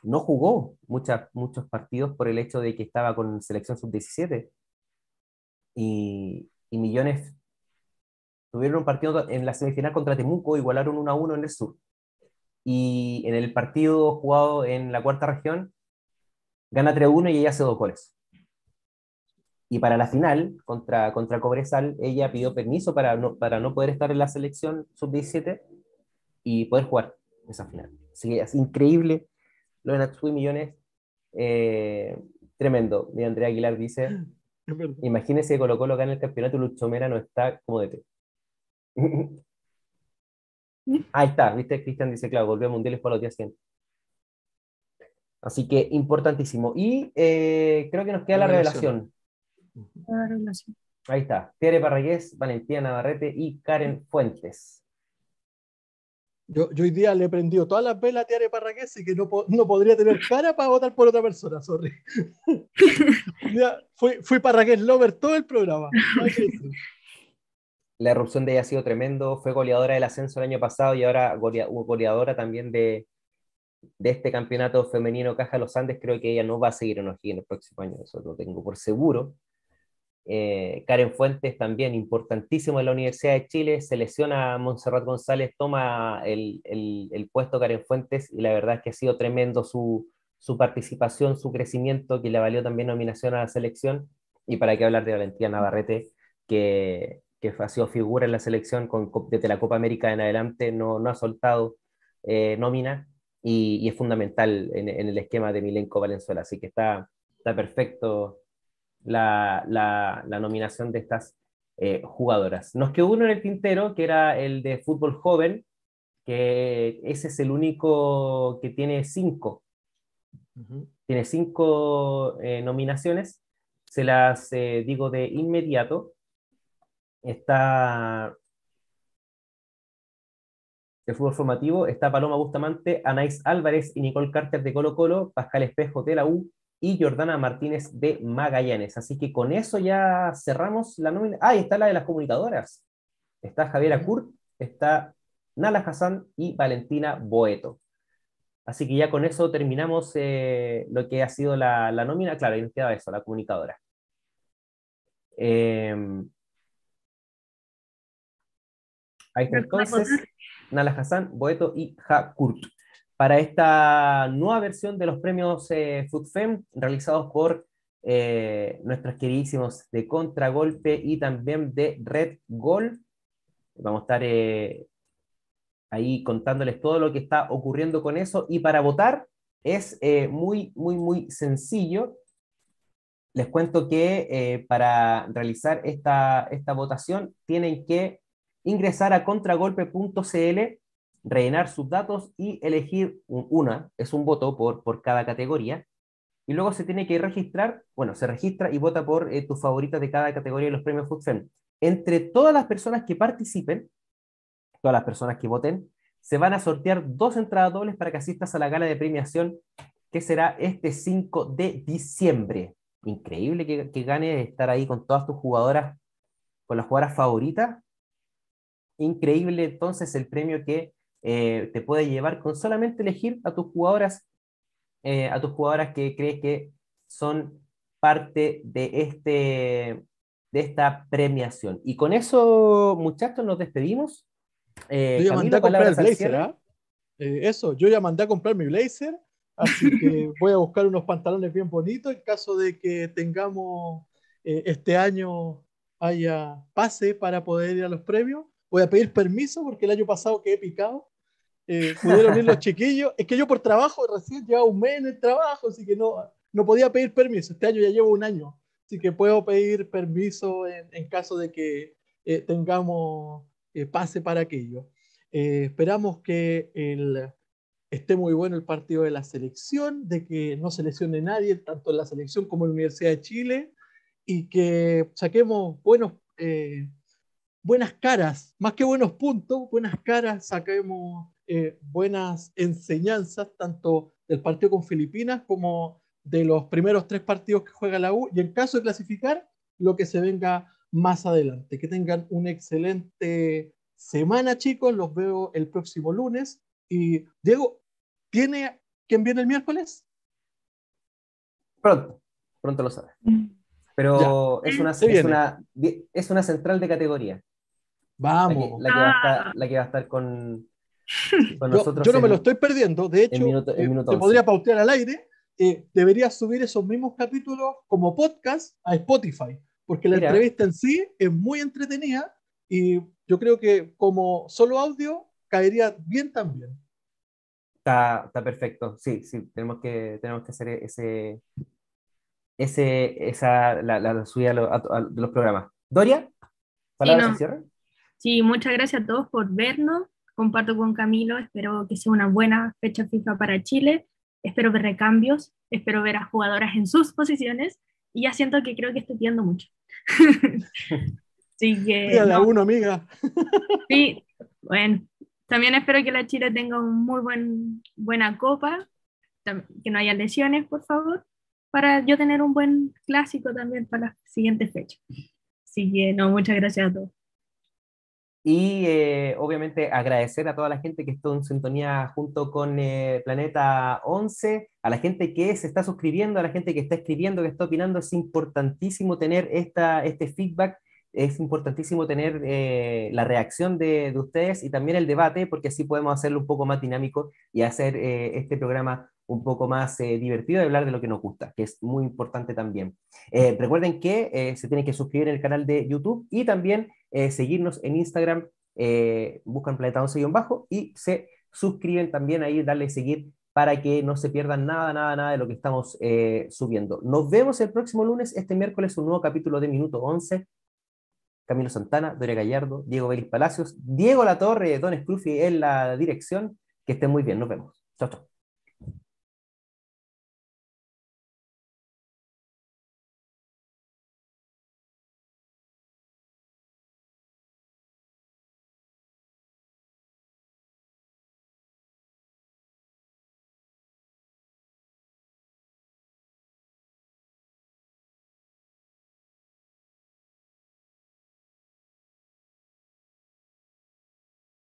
no jugó muchas, muchos partidos por el hecho de que estaba con selección sub-17. Y, y Millones tuvieron un partido en la semifinal contra Temuco, igualaron 1 a 1 en el sur. Y en el partido jugado en la cuarta región, gana 3 a 1 y ella hace dos goles. Y para la final, contra, contra Cobresal, ella pidió permiso para no, para no poder estar en la selección sub-17 y poder jugar esa final. Así que es increíble lo de Natsui Millones. Eh, tremendo. Y Andrea Aguilar dice: Imagínese que Colo Colo gana el campeonato y Lucho Mera no está como de té. Ahí está, ¿viste? Cristian dice, claro, volvió a mundiales por los días 100. Así que importantísimo. Y eh, creo que nos queda la, revelación. Ahí está. Tere Parragués, Valentina Navarrete y Karen Fuentes. Yo, hoy día le he prendido todas las velas a Tere Parragués y que no, no, podría tener cara para votar por otra persona, sorry. fui, fui Parragués Lover todo el programa. la erupción de ella ha sido tremendo, fue goleadora del ascenso el año pasado y ahora goleadora también de, de este campeonato femenino Caja los Andes, creo que ella no va a seguir en en el próximo año, eso lo tengo por seguro. Eh, Karen Fuentes también, importantísimo en la Universidad de Chile, se lesiona a Montserrat González, toma el, el, el, puesto Karen Fuentes y la verdad es que ha sido tremendo su, su participación, su crecimiento, que le valió también nominación a la selección. Y para qué hablar de Valentina Navarrete, que, que ha sido figura en la selección con, desde la Copa América en adelante, no, no ha soltado eh, nómina y, es fundamental en, el esquema de Milenko Valenzuela. Así que está, está perfecto la, la, nominación de estas eh, jugadoras. Nos quedó uno en el tintero, que era el de fútbol joven, que ese es el único que tiene cinco. Tiene cinco eh, nominaciones. Se las digo de inmediato está el fútbol formativo, está Paloma Bustamante, Anais Álvarez y Nicole Carter de Colo Colo, Pascal Espejo de la U y Jordana Martínez de Magallanes. Así que con eso ya cerramos la nómina. Ah, está la de las comunicadoras. Está Javiera Kurt, está Nala Hassan y Valentina Boeto. Así que ya con eso terminamos eh, lo que ha sido la, la, nómina. Claro, ahí nos queda eso, la comunicadora. Eh, Ahí está entonces Nala Hassan, Boeto y Hakurt. Para esta nueva versión de los premios eh, FoodFem realizados por eh, nuestros queridísimos de Contragolpe y también de Red Gol. Vamos a estar eh, ahí contándoles todo lo que está ocurriendo con eso. Y para votar es eh, muy, muy, muy sencillo. Les cuento que para realizar esta, esta votación tienen que ingresar a contragolpe.cl, rellenar sus datos y elegir una, es un voto por, por cada categoría, y luego se tiene que registrar, bueno, se registra y vota por eh, tus favoritas de cada categoría de los premios FoodFem. Entre todas las personas que participen, todas las personas que voten, se van a sortear dos entradas dobles para que asistas a la gala de premiación que será este 5 de diciembre. Increíble que, que gane estar ahí con todas tus jugadoras, con las jugadoras favoritas increíble entonces el premio que eh, te puede llevar con solamente elegir a tus jugadoras, eh, a tus jugadoras que crees que son parte de, este, de esta premiación. Y con eso, muchachos, nos despedimos. Eh, yo ya mandé a comprar el blazer, ¿ah? eso, yo ya mandé a comprar mi blazer, así que voy a buscar unos pantalones bien bonitos en caso de que tengamos este año haya pase para poder ir a los premios voy a pedir permiso porque el año pasado quedé picado eh, pudieron ir los chiquillos. Es que yo por trabajo recién llevaba un mes en el trabajo, así que no, no podía pedir permiso. Este año ya llevo un año, así que puedo pedir permiso en, caso de que eh, tengamos eh, pase para aquello. esperamos que el, esté muy bueno el partido de la selección, de que no se lesione nadie, tanto en la selección como en la Universidad de Chile, y que saquemos buenos, buenas caras, más que buenos puntos, buenas caras, saquemos eh, buenas enseñanzas, tanto del partido con Filipinas como de los primeros tres partidos que juega la U, y en caso de clasificar, lo que se venga más adelante. Que tengan una excelente semana, chicos. Los veo el próximo lunes. Y Diego, ¿tiene quién viene el miércoles? Pronto, pronto lo sabe. Mm. Pero es una, es una, es, una, central de categoría. Vamos. La que, la que va a estar con, yo, no me lo estoy perdiendo, de hecho, eh, te podría pautear al aire. Eh, deberías subir esos mismos capítulos como podcast a Spotify, porque la entrevista en sí es muy entretenida y yo creo que como solo audio caería bien también. Está, está perfecto, sí, sí, tenemos que, tenemos que hacer ese, ese, esa, la, la subida de los programas. Doria, palabras sí, Sí, muchas gracias a todos por vernos comparto con Camilo, espero que sea una buena fecha FIFA para Chile, espero ver recambios, espero ver a jugadoras en sus posiciones y ya siento que creo que estoy pidiendo mucho. Así que... No. uno, amiga. sí, bueno, también espero que la Chile tenga un muy buen, buena copa, que no haya lesiones, por favor, para yo tener un buen clásico también para la siguiente fecha. Así que, no, muchas gracias a todos. Y eh, obviamente agradecer a toda la gente que está en sintonía junto con eh, Planeta 11, a la gente que se está suscribiendo, a la gente que está escribiendo, que está opinando. Es importantísimo tener esta, este feedback, es importantísimo tener eh, la reacción de, de, ustedes y también el debate, porque así podemos hacerlo un poco más dinámico y hacer este programa un poco más divertido de hablar de lo que nos gusta, que es muy importante también. recuerden que se tienen que suscribir en el canal de YouTube y también eh, seguirnos en Instagram, eh, buscan Planeta 11 bajo y se suscriben también ahí, darle seguir para que no se pierdan nada, nada, nada de lo que estamos eh, subiendo. Nos vemos el próximo lunes, este miércoles, un nuevo capítulo de Minuto 11. Camilo Santana, Doria Gallardo, Diego Vélez Palacios, Diego Latorre, Don Scruffy en la dirección. Que estén muy bien, nos vemos. Chao, chao.